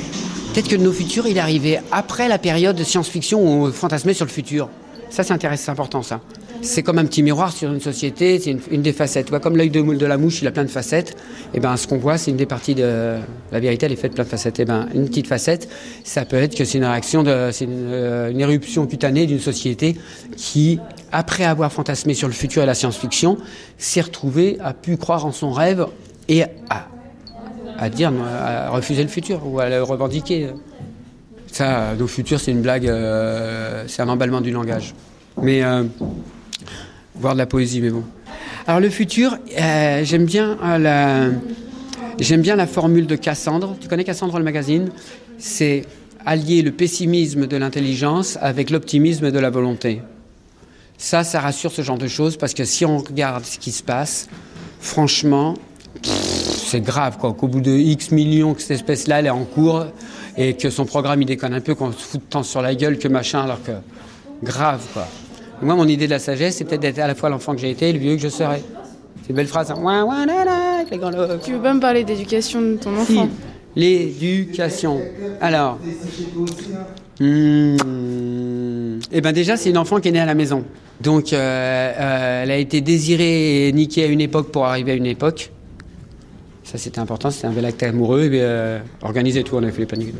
Peut-être que nos futurs, il est arrivé après la période de science-fiction où on fantasmait sur le futur. Ça, c'est intéressant, c'est important, ça. C'est comme un petit miroir sur une société, c'est une, des facettes. Comme l'œil de, de la mouche, il a plein de facettes. Et ben, ce qu'on voit, c'est une des parties de la vérité. Elle est faite de plein de facettes. Et ben, une petite facette, ça peut être que c'est une réaction c'est une, euh, une éruption cutanée d'une société qui, après avoir fantasmé sur le futur et la science-fiction, s'est retrouvée, a pu croire en son rêve et à dire, à refuser le futur ou à le revendiquer. Ça, euh, nos futurs, c'est une blague, euh, c'est un emballement du langage. Mais, voire de la poésie, mais bon. Alors le futur, euh, j'aime bien euh, la, j'aime bien la formule de Cassandre. Tu connais Cassandre le magazine? C'est allier le pessimisme de l'intelligence avec l'optimisme de la volonté. Ça, ça rassure ce genre de choses parce que si on regarde ce qui se passe, franchement, c'est grave quoi. Qu'au bout de X millions que cette espèce-là, elle est en cours et que son programme il déconne un peu, qu'on se fout de temps sur la gueule que machin, alors que grave quoi. Moi, mon idée de la sagesse, c'est peut-être d'être à la fois l'enfant que j'ai été et le vieux que je serai. C'est une belle phrase. Hein. Ouin, ouin, la, la, avec les grands lobes. Tu veux pas me parler d'éducation de ton enfant? L'éducation. Alors, hmm, eh ben déjà, c'est une enfant qui est née à la maison. Donc, euh, euh, elle a été désirée et niquée à une époque pour arriver à une époque. Ça, c'était important. C'était un bel acte amoureux. Et, euh, organisé tout. On avait fait les plannings.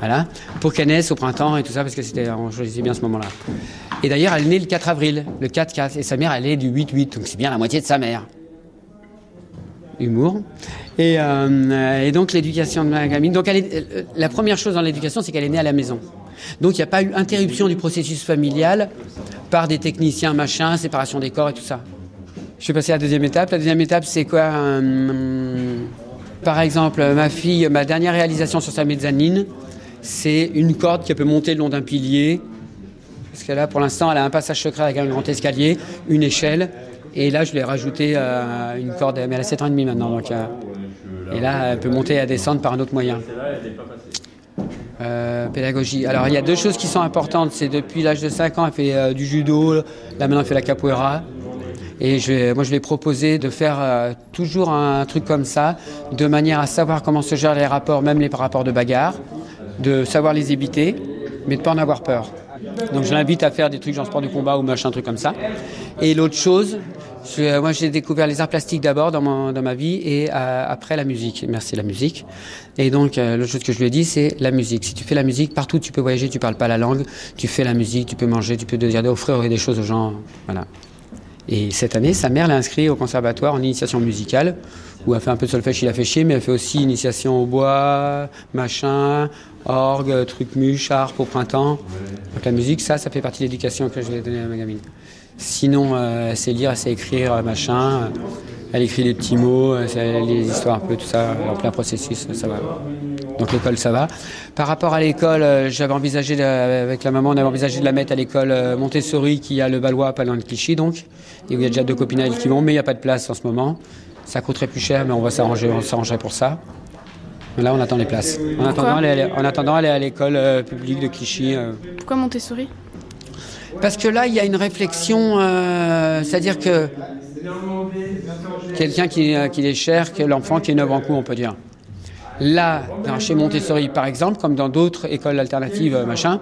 Voilà. Pour qu'elle naisse au printemps et tout ça, parce que c'était, on choisissait bien ce moment-là. Et d'ailleurs, elle est née le 4 avril, le 4-4. Et sa mère, elle est du 8-8. Donc, c'est bien la moitié de sa mère humour. Et, euh, donc l'éducation de ma gamine. Donc euh, la première chose dans l'éducation, c'est qu'elle est née à la maison. Donc il n'y a pas eu interruption du processus familial par des techniciens, machin, séparation des corps et tout ça. Je suis passé à la deuxième étape. La deuxième étape, c'est quoi euh, Par exemple, ma fille, ma dernière réalisation sur sa mezzanine, c'est une corde qui peut monter le long d'un pilier. Parce que là, pour l'instant, elle a un passage secret avec un grand escalier, une échelle. Et là, je lui ai rajouté euh, une corde, mais elle a 7 ans et demi maintenant. Donc, euh, et là, elle peut monter et descendre par un autre moyen. Euh, pédagogie. Alors, il y a deux choses qui sont importantes. C'est depuis l'âge de 5 ans, elle fait du judo. Là, maintenant, elle fait la capoeira. Et moi, je lui ai proposé de faire euh, toujours un truc comme ça, de manière à savoir comment se gèrent les rapports, même les rapports de bagarre, de savoir les éviter, mais de ne pas en avoir peur. Donc, je l'invite à faire des trucs genre sport de combat ou machin, truc comme ça. Et l'autre chose, euh, moi, j'ai découvert les arts plastiques d'abord dans, ma vie et euh, après la musique. Merci la musique. Et donc, l'autre chose que je lui ai dit, c'est la musique. Si tu fais la musique, partout tu peux voyager, tu parles pas la langue, tu fais la musique, tu peux manger, tu peux dire, offrir des choses aux gens. Voilà. Et cette année, sa mère l'a inscrit au conservatoire en initiation musicale, où elle fait un peu de solfège, il a fait chier, mais elle fait aussi initiation au bois, machin, orgue, truc muche, harpe au printemps. Donc la musique, ça, ça fait partie de l'éducation que je vais donner à ma gamine. Sinon, euh, elle sait lire, elle sait écrire, machin. Elle écrit des petits mots, euh, c'est les histoires un peu, tout ça, en plein processus, ça va. Donc l'école, ça va. Par rapport à l'école, euh, j'avais envisagé, de- avec la maman, on avait envisagé de la mettre à l'école euh, Montessori, qui a le Valois, pas loin de Clichy, donc. Et où il y a déjà deux copines à elle qui vont, mais il n'y a pas de place en ce moment. Ça coûterait plus cher, mais on va s'arranger, on s'arrangerait pour ça. Mais là, on attend les places. En attendant, elle est, en attendant, elle est à l'école euh, publique de Clichy. euh, Pourquoi Montessori? Parce que là, il y a une réflexion, euh, c'est-à-dire que quelqu'un qui, euh, qui est cher, que l'enfant qui est neuf en coup, on peut dire. Là, chez Montessori, par exemple, comme dans d'autres écoles alternatives, euh, machin,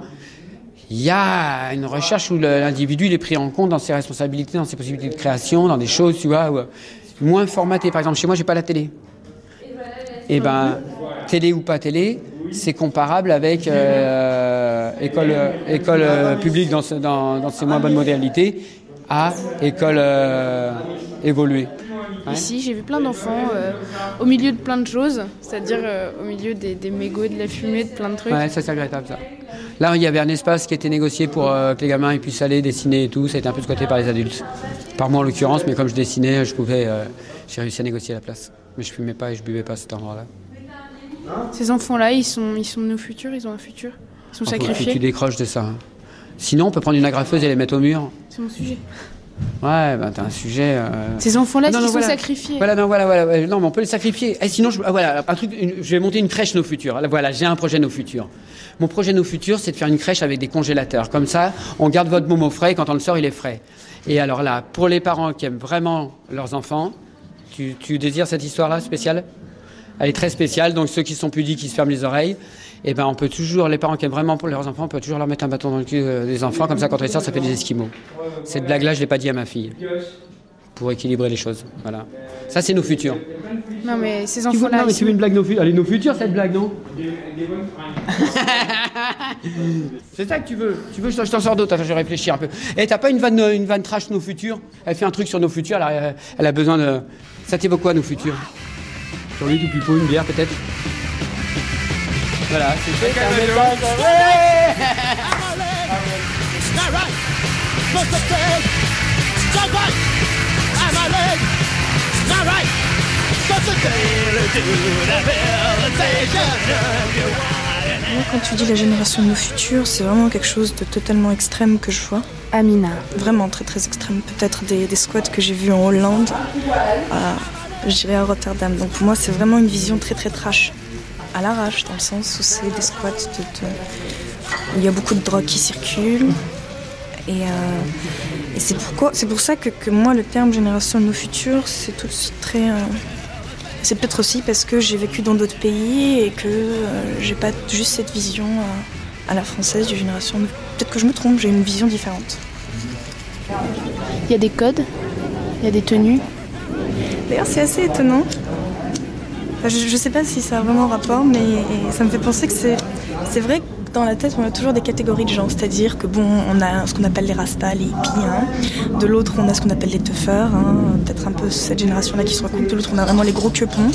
il y a une recherche où l'individu est pris en compte dans ses responsabilités, dans ses possibilités de création, dans des choses, tu vois, euh, moins formatées. Par exemple, chez moi, j'ai pas la télé. Eh ben, télé ou pas télé, c'est comparable avec euh, école, publique dans, ses moins bonnes modalités à école évoluée. Ouais. Ici, j'ai vu plein d'enfants euh, au milieu de plein de choses, c'est-à-dire euh, au milieu des, des mégots, de la fumée, de plein de trucs. Ouais, ça c'est regrettable ça. Là, il y avait un espace qui était négocié pour euh, que les gamins ils puissent aller dessiner et tout. Ça a été un peu squatté par les adultes. Par moi en l'occurrence, mais comme je dessinais, je pouvais, j'ai réussi à négocier la place. Mais je fumais pas et je buvais pas à cet endroit-là. Ces enfants-là, ils sont, ils sont nos futurs, ils ont un futur. Ils sont sacrifiés. tu décroches de ça. hein. Sinon, on peut prendre une agrafeuse et les mettre au mur. C'est mon sujet. Ouais, ben t'as un sujet. euh, Ces enfants-là qui non, sont voilà. sacrifiés. Voilà, non, voilà, voilà, non, mais on peut les sacrifier. Et sinon, je, ah, voilà, un truc, une- je vais monter une crèche nos futurs. Là, Voilà, j'ai un projet nos futurs. Mon projet nos futurs, c'est de faire une crèche avec des congélateurs. Comme ça, on garde votre môme au frais. et Quand on le sort, il est frais. Et alors là, pour les parents qui aiment vraiment leurs enfants, tu, tu désires cette histoire-là spéciale? Elle est très spéciale. Donc ceux qui sont pudiques, qui se ferment les oreilles. Et ben, on peut toujours, les parents qui aiment vraiment pour leurs enfants, on peut toujours leur mettre un bâton dans le cul euh, des enfants. Comme ça, quand ils sortent, ça fait des esquimaux. Cette blague-là, je l'ai pas dit à ma fille. Pour équilibrer les choses. Voilà. Ça, c'est nos futurs. Non, mais ces Tu enfants-là. non, mais tu veux une blague nos futurs Elle est nos futurs, cette blague, non? C'est ça que tu veux Tu veux, je t'en- je t'en sors d'autres, attends, je vais réfléchir un peu. Et t'as pas une vanne, une vanne trash nos futurs? Elle fait un truc sur nos futurs, elle a, elle a besoin de... Ça t'évoque quoi, nos futurs? Sur lui, tout pipeau, une bière, peut-être? Voilà, c'est un message, ouais It's not right. Supposed to say, it's not right. I'm a leg. It's not right. Supposed to say, do the realization. Moi, quand tu dis la génération de nos futurs, c'est vraiment quelque chose de totalement extrême que je vois. Amina. Vraiment très très extrême. Peut-être des, des squats que j'ai vus en Hollande, à, je dirais à Rotterdam. Donc pour moi, c'est vraiment une vision très très trash. À l'arrache, dans le sens où c'est des squats de, de- où il y a beaucoup de drogue qui circulent. Et, euh, et c'est pourquoi, c'est pour ça que, que moi, le terme génération de nos futurs, c'est tout de suite très. euh, c'est peut-être aussi parce que j'ai vécu dans d'autres pays et que euh, j'ai pas juste cette vision à la française du génération. de- Peut-être que je me trompe, j'ai une vision différente. Il y a des codes, il y a des tenues. D'ailleurs, c'est assez étonnant. Je, je sais pas si ça a vraiment rapport, mais ça me fait penser que c'est, c'est vrai que dans la tête, on a toujours des catégories de gens. C'est-à-dire que bon, on a ce qu'on appelle les rastas, les hippies. hein. De l'autre, on a ce qu'on appelle les toughers. hein. Peut-être un peu cette génération-là qui se recoupe. De l'autre, on a vraiment les gros queupons.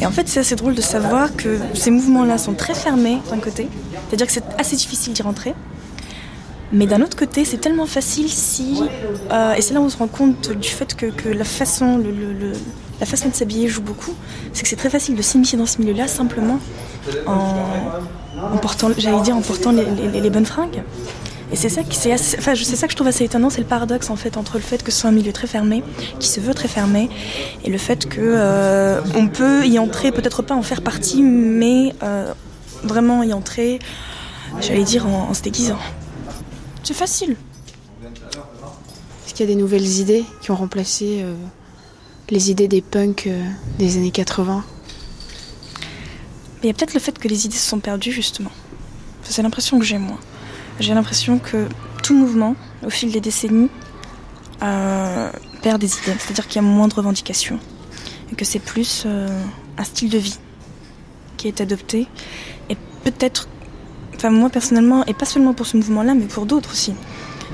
Et en fait, c'est assez drôle de savoir que ces mouvements-là sont très fermés d'un côté. C'est-à-dire que c'est assez difficile d'y rentrer. Mais d'un autre côté, c'est tellement facile si. euh, et c'est là où on se rend compte du fait que, que la, façon, la façon de s'habiller joue beaucoup. C'est que c'est très facile de s'immiscer dans ce milieu-là simplement en, en portant, j'allais dire, en portant les, les- les bonnes fringues. Et c'est ça, qui, c'est assez- enfin, c'est ça que je trouve assez étonnant, c'est le paradoxe en fait entre le fait que ce soit un milieu très fermé, qui se veut très fermé, et le fait que euh, on peut y entrer, peut-être pas en faire partie, mais euh, vraiment y entrer, j'allais dire, en, en se déguisant. C'est facile. Est-ce qu'il y a des nouvelles idées qui ont remplacé euh, les idées des punks euh, des années 80 Mais il y a peut-être le fait que les idées se sont perdues, justement. C'est l'impression que j'ai, moi. J'ai l'impression que tout mouvement, au fil des décennies, euh, perd des idées. C'est-à-dire qu'il y a moins de revendications. Et que c'est plus euh, un style de vie qui est adopté. Et peut-être, enfin moi personnellement, et pas seulement pour ce mouvement-là, mais pour d'autres aussi,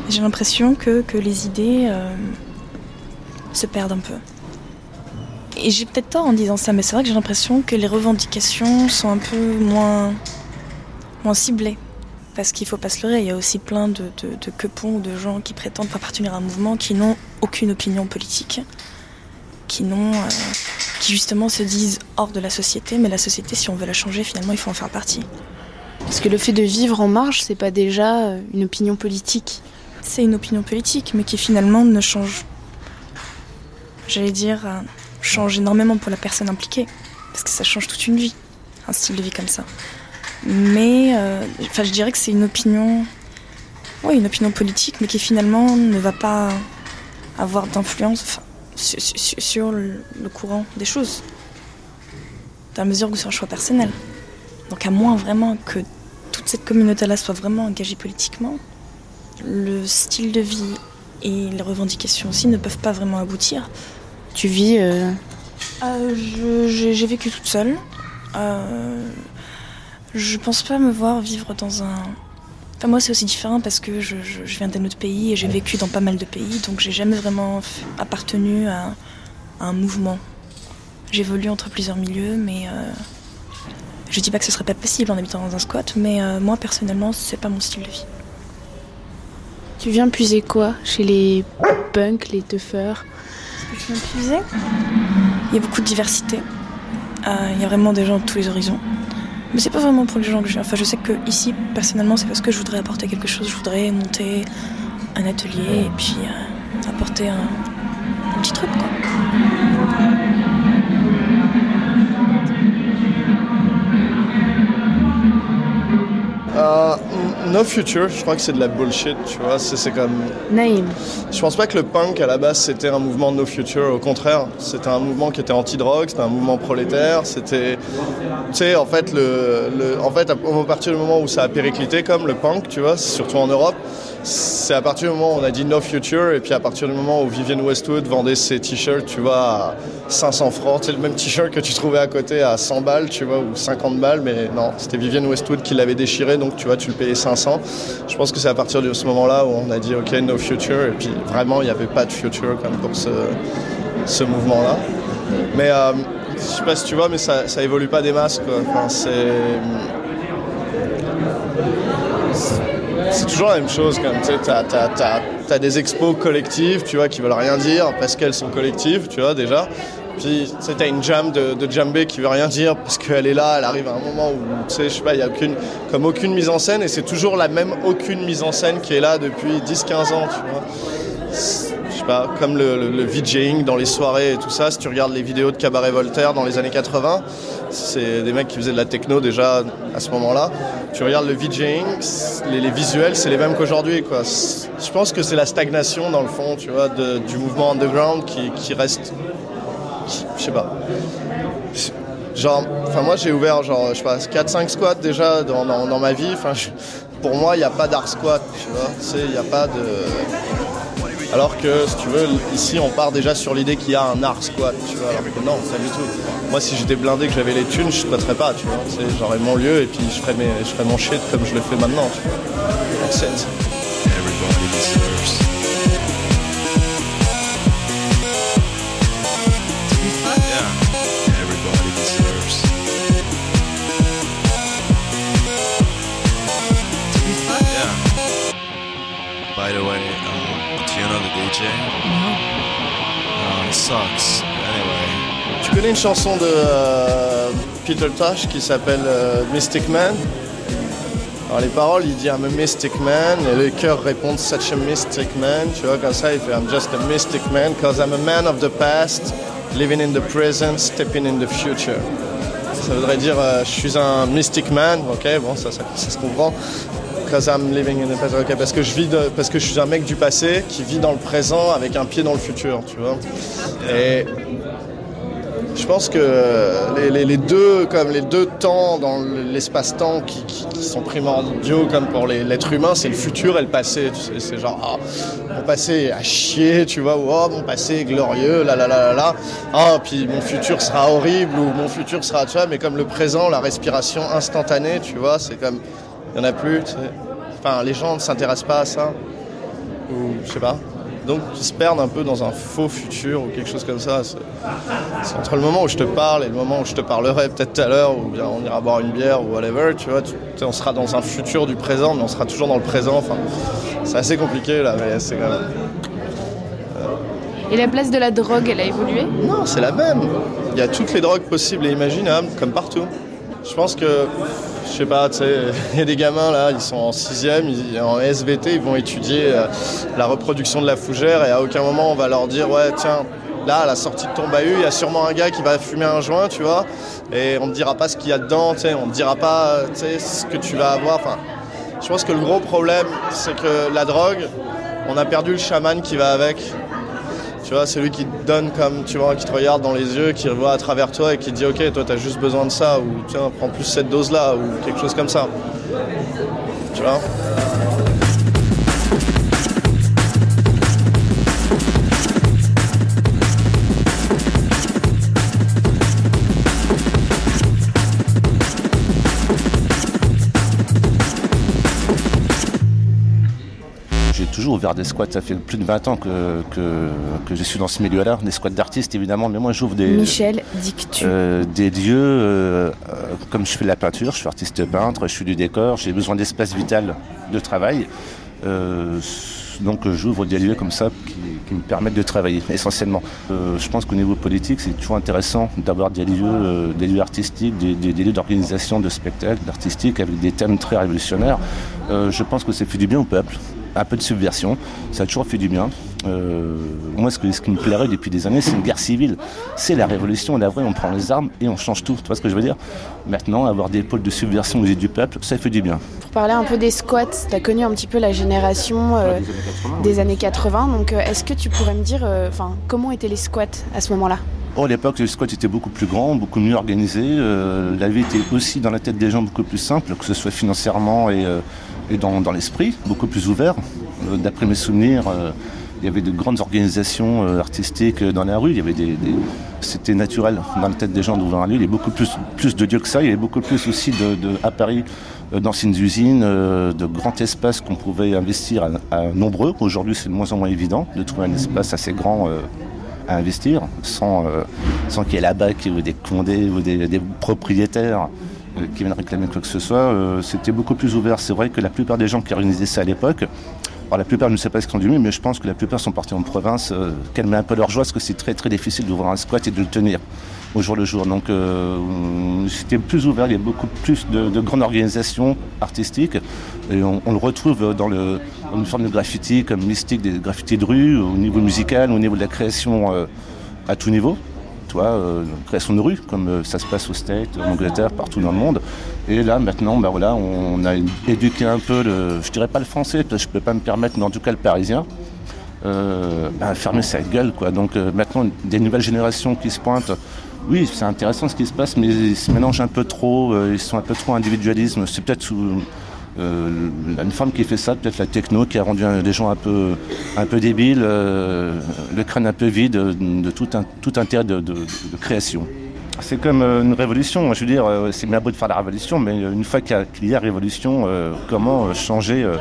j'ai l'impression que, les idées se perdent un peu. Et j'ai peut-être tort en disant ça, mais c'est vrai que j'ai l'impression que les revendications sont un peu moins, moins ciblées. Parce qu'il faut pas se leurrer, il y a aussi plein de, de, de quepons ou de gens qui prétendent appartenir à un mouvement qui n'ont aucune opinion politique. qui n'ont, euh, qui justement se disent hors de la société, mais la société, si on veut la changer, finalement, il faut en faire partie. Parce que le fait de vivre en marge, c'est pas déjà une opinion politique C'est une opinion politique, mais qui finalement ne change, j'allais dire, euh, change énormément pour la personne impliquée, parce que ça change toute une vie, un style de vie comme ça. Mais, euh, enfin, je dirais que c'est une opinion, oui, une opinion politique, mais qui finalement ne va pas avoir d'influence sur, sur- le courant des choses, dans la mesure où c'est un choix personnel. Donc à moins vraiment que toute cette communauté-là soit vraiment engagée politiquement, le style de vie et les revendications aussi ne peuvent pas vraiment aboutir. Tu vis. euh, Euh, J'ai vécu toute seule. Euh, je pense pas me voir vivre dans un. Enfin, moi, c'est aussi différent parce que je, je- je viens d'un autre pays et j'ai vécu dans pas mal de pays, donc j'ai jamais vraiment appartenu à, à un mouvement. J'évolue entre plusieurs milieux, mais euh, je dis pas que ce serait pas possible en habitant dans un squat, mais euh, moi, personnellement, c'est pas mon style de vie. Tu viens puiser quoi Chez les punks, les Je. Il y a beaucoup de diversité. Euh, il y a vraiment des gens de tous les horizons. Mais c'est pas vraiment pour les gens que je. Enfin, je sais que ici, personnellement, c'est parce que je voudrais apporter quelque chose. Je voudrais monter un atelier et puis euh, apporter un, petit truc. Euh, no Future, je crois que c'est de la bullshit, tu vois. C'est c'est comme. Naïm. Je pense pas que le punk à la base c'était un mouvement No Future, au contraire. C'était un mouvement qui était anti-drogue, c'était un mouvement prolétaire, c'était. Tu sais, en fait, le, le- en fait, à à partir du moment où ça a périclité, comme le punk, tu vois, surtout en Europe, c'est à partir du moment où on a dit No Future, et puis à partir du moment où Vivienne Westwood vendait ses t-shirts, tu vois, à 500 francs, c'est le même t-shirt que tu trouvais à côté à 100 balles, tu vois, ou 50 balles, mais non, c'était Vivienne Westwood qui l'avait déchiré, donc tu vois, tu le payais 500. Je pense que c'est à partir de ce moment-là où on a dit OK, No Future, et puis vraiment, il n'y avait pas de future pour ce, ce mouvement-là. Mais euh, je sais pas si tu vois, mais ça, ça évolue pas des masses, quoi. Enfin, c'est. C'est toujours la même chose quand. Tu t'as des expos collectives, tu vois, qui veulent rien dire parce qu'elles sont collectives, tu vois, déjà. Puis, t'as une jam de, de djembé qui veut rien dire parce qu'elle est là, elle arrive à un moment où, tu sais, je sais pas, il y a aucune, comme aucune mise en scène et c'est toujours la même aucune mise en scène qui est là depuis 10-15 ans, tu vois. Pas, comme le, le, le VJing dans les soirées et tout ça, si tu regardes les vidéos de Cabaret Voltaire dans les années 80, c'est des mecs qui faisaient de la techno déjà à ce moment-là. Tu regardes le VJing, les, visuels, c'est les mêmes qu'aujourd'hui. Je pense que c'est la stagnation dans le fond, tu vois, du mouvement underground qui, qui reste. je sais pas. Genre, enfin moi j'ai ouvert genre, je sais pas, 4-5 squats déjà dans, dans- ma vie. Enfin, pour moi, il n'y a pas d'art squat, tu vois. Il n'y a pas de. Alors que, si tu veux, ici, on part déjà sur l'idée qu'il y a un art squat, tu vois. Alors que non, pas du tout. Moi, si j'étais blindé, que j'avais les thunes, je squatterais pas, tu vois. J'aurais mon lieu et puis je ferais, mon shit comme je le fais maintenant, tu vois. DJ? No. it sucks. Anyway. Tu connais une chanson de euh, Peter Tosh qui s'appelle euh, Mystic Man? Alors les paroles, il dit I'm a mystic man et les chœurs répondent Such a mystic man. Tu vois, comme ça, il fait I'm just a mystic man because I'm a man of the past, living in the present, stepping in the future. Ça voudrait dire euh, je suis un mystic man, ok, bon, ça, ça, ça se comprend. Parce que je vis, parce que je suis un mec du passé qui vit dans le présent avec un pied dans le futur, tu vois. Et je pense que les, deux, comme les deux temps dans l'espace-temps qui, sont primordiaux comme pour l'être humain, c'est le futur et le passé. C'est genre ah, mon passé est à chier, tu vois, ou oh, mon passé est glorieux, là là là là là. Ah, puis mon futur sera horrible ou mon futur sera, tu vois, mais comme le présent, la respiration instantanée, tu vois, c'est comme il y en a plus. Enfin, les gens ne s'intéressent pas à ça ou je sais pas. Donc ils se perdent un peu dans un faux futur ou quelque chose comme ça. C'est entre le moment où je te parle et le moment où je te parlerai peut-être tout à l'heure, ou bien on ira boire une bière ou whatever, tu vois, tu- on sera dans un futur du présent, mais on sera toujours dans le présent. Enfin, c'est assez compliqué là, mais c'est quand même. euh, Et la place de la drogue, elle a évolué? Non, c'est la même. Il y a toutes les drogues possibles et imaginables, comme partout. Je pense que, je sais pas, il y a des gamins là, ils sont en sixième, ils- en SVT, ils vont étudier euh, la reproduction de la fougère et à aucun moment on va leur dire, ouais, tiens, là, à la sortie de ton bahut, il y a sûrement un gars qui va fumer un joint, tu vois, et on ne dira pas ce qu'il y a dedans, on ne dira pas, ce que tu vas avoir. Enfin, je pense que le gros problème, c'est que la drogue, on a perdu le chaman qui va avec. Tu vois, c'est lui qui te donne comme, tu vois, qui te regarde dans les yeux, qui voit à travers toi et qui te dit, ok, toi, t'as juste besoin de ça, ou tiens, prends plus cette dose-là, ou quelque chose comme ça. Tu vois? Toujours ouvert des squats, ça fait plus de 20 ans que, que, que je suis dans ce milieu-là, des squats d'artistes évidemment, mais moi j'ouvre des, Michel, euh, des lieux, euh, euh, comme je fais de la peinture, je suis artiste peintre, je suis du décor, j'ai besoin d'espace vital de travail. Euh, donc j'ouvre des lieux comme ça qui, qui me permettent de travailler essentiellement. Je pense qu'au niveau politique, c'est toujours intéressant d'avoir des lieux, des lieux artistiques, des, des- des lieux d'organisation de spectacles artistiques avec des thèmes très révolutionnaires. Je pense que ça fait du bien au peuple. Un peu de subversion, ça a toujours fait du bien. Euh, moi, ce, que- ce qui me plairait depuis des années, c'est une guerre civile. C'est la révolution, la vraie, on prend les armes et on change tout. Tu vois ce que je veux dire? Maintenant, avoir des pôles de subversion aux yeux du peuple, ça fait du bien. Pour parler un peu des squats, tu as connu un petit peu la génération euh, des années 80. Donc, euh, est-ce que tu pourrais me dire euh, enfin, comment étaient les squats à ce moment-là? Oh, à l'époque, le squat était beaucoup plus grand, beaucoup mieux organisé. euh, la vie était aussi dans la tête des gens beaucoup plus simple, que ce soit financièrement et, euh, et dans, dans l'esprit, beaucoup plus ouvert. Euh, D'après mes souvenirs, euh, il y avait de grandes organisations euh, artistiques dans la rue. Il y avait C'était naturel dans la tête des gens d'ouvrir un lieu. Il y avait beaucoup plus, de lieux que ça. Il y avait beaucoup plus aussi de, à Paris d'anciennes usines, de grands espaces qu'on pouvait investir à, nombreux. Aujourd'hui, c'est de moins en moins évident de trouver un espace assez grand. à investir sans, sans qu'il y ait la BAC ou des condés ou des, propriétaires qui viennent réclamer quoi que ce soit. Euh, C'était beaucoup plus ouvert. C'est vrai que la plupart des gens qui organisaient ça à l'époque, alors la plupart ne savent pas ce qu'ils ont mieux, mais je pense que la plupart sont partis en province, euh, calmer un peu leur joie, parce que c'est très très difficile d'ouvrir un squat et de le tenir au jour le jour. Donc euh, c'était plus ouvert, il y a beaucoup plus de, de grandes organisations artistiques et on, le retrouve dans, dans une forme de graffiti comme mystique, des graffitis de rue, au niveau musical, au niveau de la création euh, à tout niveau. Vois, euh, création de rue, comme euh, ça se passe aux States, en Angleterre, partout dans le monde. Et là, maintenant, bah, voilà, on a éduqué un peu, le, je dirais pas le français, parce que je peux pas me permettre, mais en tout cas le parisien, euh, bah, fermer sa gueule. Quoi. Donc euh, maintenant, des nouvelles générations qui se pointent, oui, c'est intéressant ce qui se passe, mais ils se mélangent un peu trop, ils sont un peu trop individualisme. C'est peut-être sous euh, une forme qui fait ça, peut-être la techno qui a rendu un- les gens un peu, un peu débiles, euh, le crâne un peu vide de, de tout, un, tout intérêt de, de- création. C'est comme euh, une révolution, je veux dire, euh, c'est bien beau de faire la révolution, mais une fois qu'il y a, révolution, euh, comment euh, changer euh,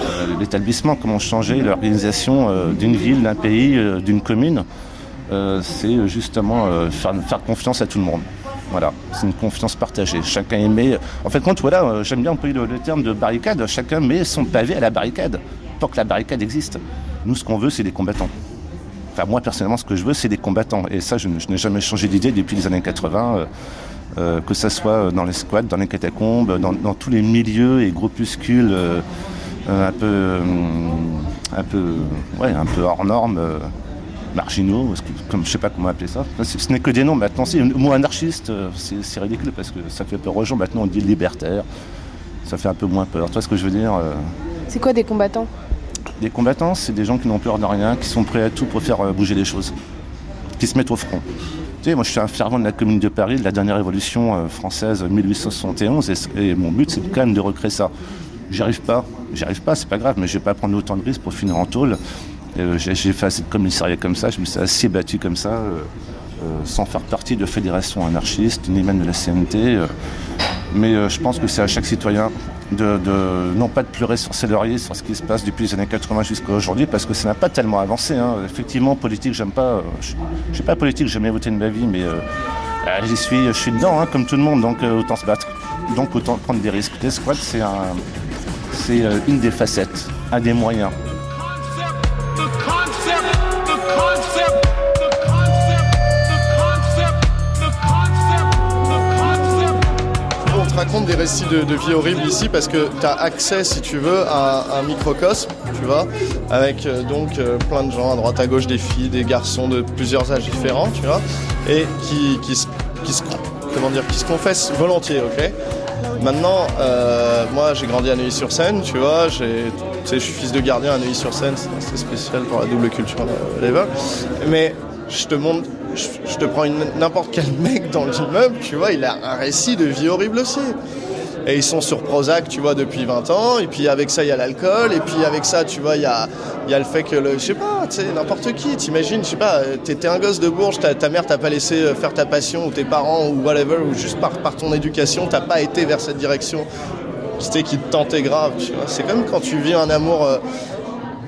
euh, l'établissement, comment changer l'organisation euh, d'une ville, d'un pays, euh, d'une commune euh, C'est justement euh, faire, faire confiance à tout le monde. Voilà, c'est une confiance partagée. Chacun met. En fait, voilà, euh, j'aime bien le, terme de barricade. Chacun met son pavé à la barricade, tant que la barricade existe. Nous, ce qu'on veut, c'est des combattants. Enfin, moi, personnellement, ce que je veux, c'est des combattants. Et ça, je, n'ai jamais changé d'idée depuis les années 80, euh, euh, que ça soit dans les squats, dans les catacombes, dans, tous les milieux et groupuscules un peu, un peu, ouais, un peu hors normes, marginaux, parce que- comme je sais pas comment appeler ça. Ce n'est que des noms maintenant. C'est le mot anarchiste, euh, c'est ridicule parce que ça fait peur aux gens. Maintenant, on dit libertaire. Ça fait un peu moins peur. Tu vois ce que je veux dire euh, C'est quoi des combattants? Des combattants, c'est des gens qui n'ont peur de rien, qui sont prêts à tout pour faire euh, bouger les choses, qui se mettent au front. Tu sais, moi je suis un fervent de la Commune de Paris, de la dernière révolution française 1871, et, mon but c'est quand même de recréer ça. J'y arrive pas, j'y arrive pas, c'est pas grave, mais je vais pas prendre autant de risques pour finir en tôle. Euh, J'ai fait assez de commissariat comme ça, je me suis assez battu comme ça, euh, euh, sans faire partie de fédération anarchiste, ni même de la CNT. mais je pense que c'est à chaque citoyen de, non pas de pleurer sur ses lauriers, sur ce qui se passe depuis les années 80 jusqu'à aujourd'hui, parce que ça n'a pas tellement avancé. hein. Effectivement, politique, j'aime pas. Je je suis pas politique, j'ai jamais voté de ma vie, mais euh, j'y suis, je suis dedans, hein, comme tout le monde, donc autant se battre. Donc autant prendre des risques. Les squats, c'est un, c'est une des facettes, un des moyens. Raconte des récits de, vie horribles ici parce que tu as accès, si tu veux, à un microcosme, tu vois, avec euh, donc euh, plein de gens à droite à gauche, des filles, des garçons de plusieurs âges différents, tu vois, et qui, se- comment dire, qui se confessent volontiers, ok? Maintenant, euh, moi j'ai grandi à Neuilly-sur-Seine, tu vois, je suis fils de gardien à Neuilly-sur-Seine, c'est spécial pour la double culture, whatever. Mais je te montre, je, te prends n'importe quel mec dans l'immeuble, tu vois, il a un récit de vie horrible aussi. Et ils sont sur Prozac, tu vois, depuis 20 ans. Et puis avec ça, il y a l'alcool. Et puis avec ça, tu vois, il y a, le fait que, le, je sais pas, tu sais, n'importe qui, t'imagines, je sais pas, t'es un gosse de Bourges, ta, mère t'a pas laissé euh, faire ta passion, ou tes parents, ou whatever, ou juste par, ton éducation, t'as pas été vers cette direction, qui te tentait grave, tu vois. C'est comme quand tu vis un amour euh,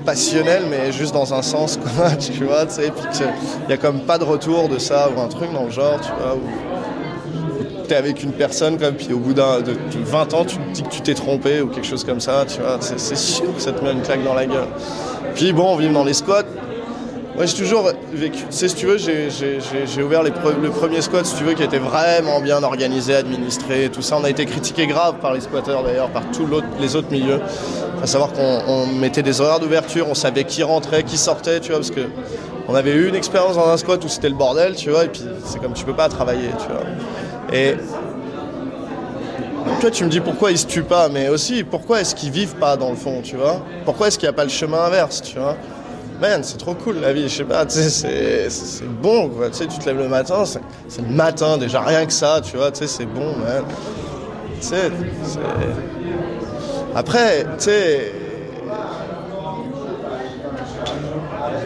passionnel, mais juste dans un sens, quoi, tu vois, tu sais, puis qu'il y a comme pas de retour de ça, ou un truc dans le genre, tu vois, ou t'es avec une personne comme puis au bout d'un de 20 ans tu te dis que tu t'es trompé ou quelque chose comme ça tu vois c'est c'est sûr que ça te met une claque dans la gueule. Puis bon on vit dans les squats moi j'ai toujours vécu tu sais si tu veux j'ai- ouvert le premier squat si tu veux qui était vraiment bien organisé administré tout ça. On a été critiqué grave par les squatteurs d'ailleurs par tous les autres milieux. À savoir qu'on on mettait des horaires d'ouverture on savait qui rentrait qui sortait tu vois parce que on avait eu une expérience dans un squat où c'était le bordel tu vois et puis c'est comme tu peux pas travailler tu vois. Et toi, tu me dis pourquoi ils se tuent pas, mais aussi pourquoi est-ce qu'ils vivent pas dans le fond, tu vois? Pourquoi est-ce qu'il n'y a pas le chemin inverse, tu vois? Man, c'est trop cool la vie, je sais pas, tu sais, c'est- bon. Tu sais, tu te lèves le matin, c'est le matin déjà, rien que ça, tu vois, tu sais, c'est bon, man. Tu sais, c'est. Après, tu sais.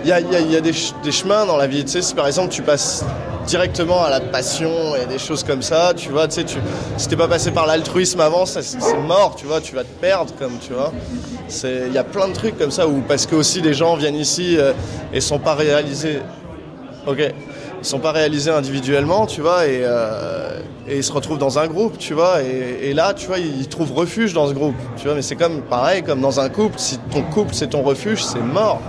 Il y a, des, des chemins dans la vie, tu sais, si par exemple tu passes directement à la passion et des choses comme ça, tu vois, tu sais, tu, si t'es pas passé par l'altruisme avant, c'est mort, tu vois, tu vas te perdre, comme, tu vois. Il y a plein de trucs comme ça, où parce que aussi des gens viennent ici euh, et sont pas réalisés, ok, ils sont pas réalisés individuellement, tu vois, et, euh, et ils se retrouvent dans un groupe, tu vois, et, et là, tu vois, ils trouvent refuge dans ce groupe, tu vois, mais c'est comme, pareil, comme dans un couple, si ton couple c'est ton refuge, c'est mort.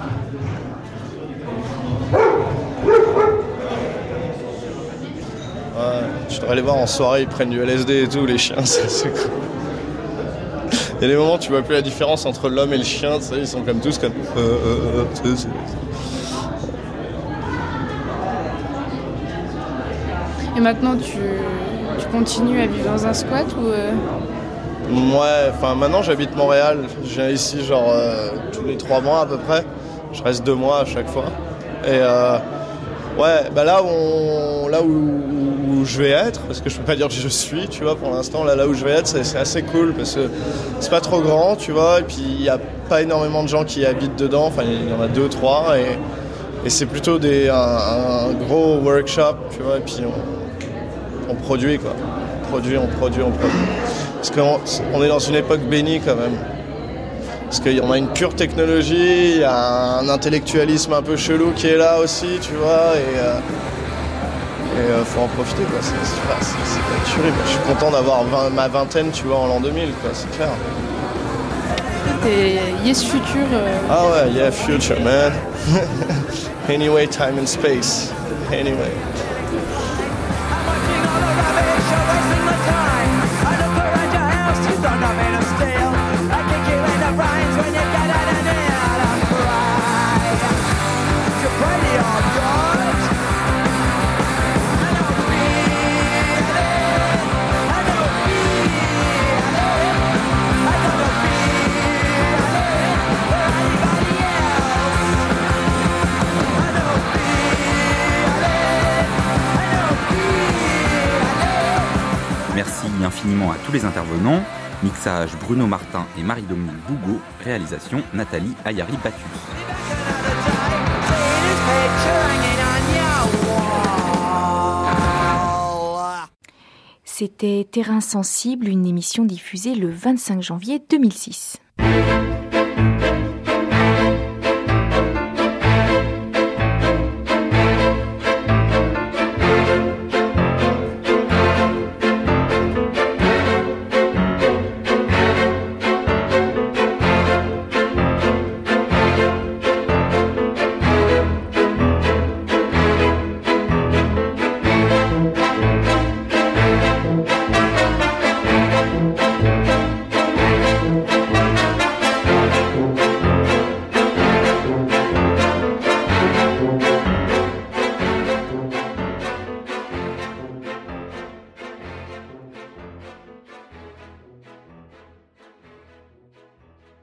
Devrais les voir en soirée, ils prennent du LSD et tout, les chiens, c'est c'est cool. Il y a des moments où tu vois plus la différence entre l'homme et le chien, tu sais, ils sont comme tous comme. Euh, euh, euh, Et maintenant, tu, tu continues à vivre dans un squat ou. Ouais, enfin maintenant j'habite Montréal, je viens ici genre tous les trois mois à peu près. Je reste deux mois à chaque fois. Et ouais, bah là où, on- là où, où je vais être, parce que je peux pas dire je suis, tu vois, pour l'instant, là, là où je vais être, c'est assez cool parce que c'est pas trop grand, tu vois, et puis il y a pas énormément de gens qui habitent dedans, enfin il y en a deux, trois, et, c'est plutôt des, un, gros workshop, tu vois, et puis on, produit quoi. On produit, on produit, on produit. Parce qu'on on est dans une époque bénie quand même. Parce qu'on a une pure technologie, il y a un intellectualisme un peu chelou qui est là aussi, tu vois, et euh, et euh, faut en profiter quoi. C'est pas, pas une tuerie, quoi. Je suis content d'avoir 20 ma vingtaine, tu vois, en l'an 2000, quoi, c'est clair. T'es Yes Future. euh, Ah ouais, yeah, future man. anyway, time and space. Anyway. Merci infiniment à tous les intervenants. Mixage Bruno Martin et Marie-Dominique Bougot. Réalisation Nathalie Ayari Battus. C'était Terrain sensible, une émission diffusée le 25 janvier 2006.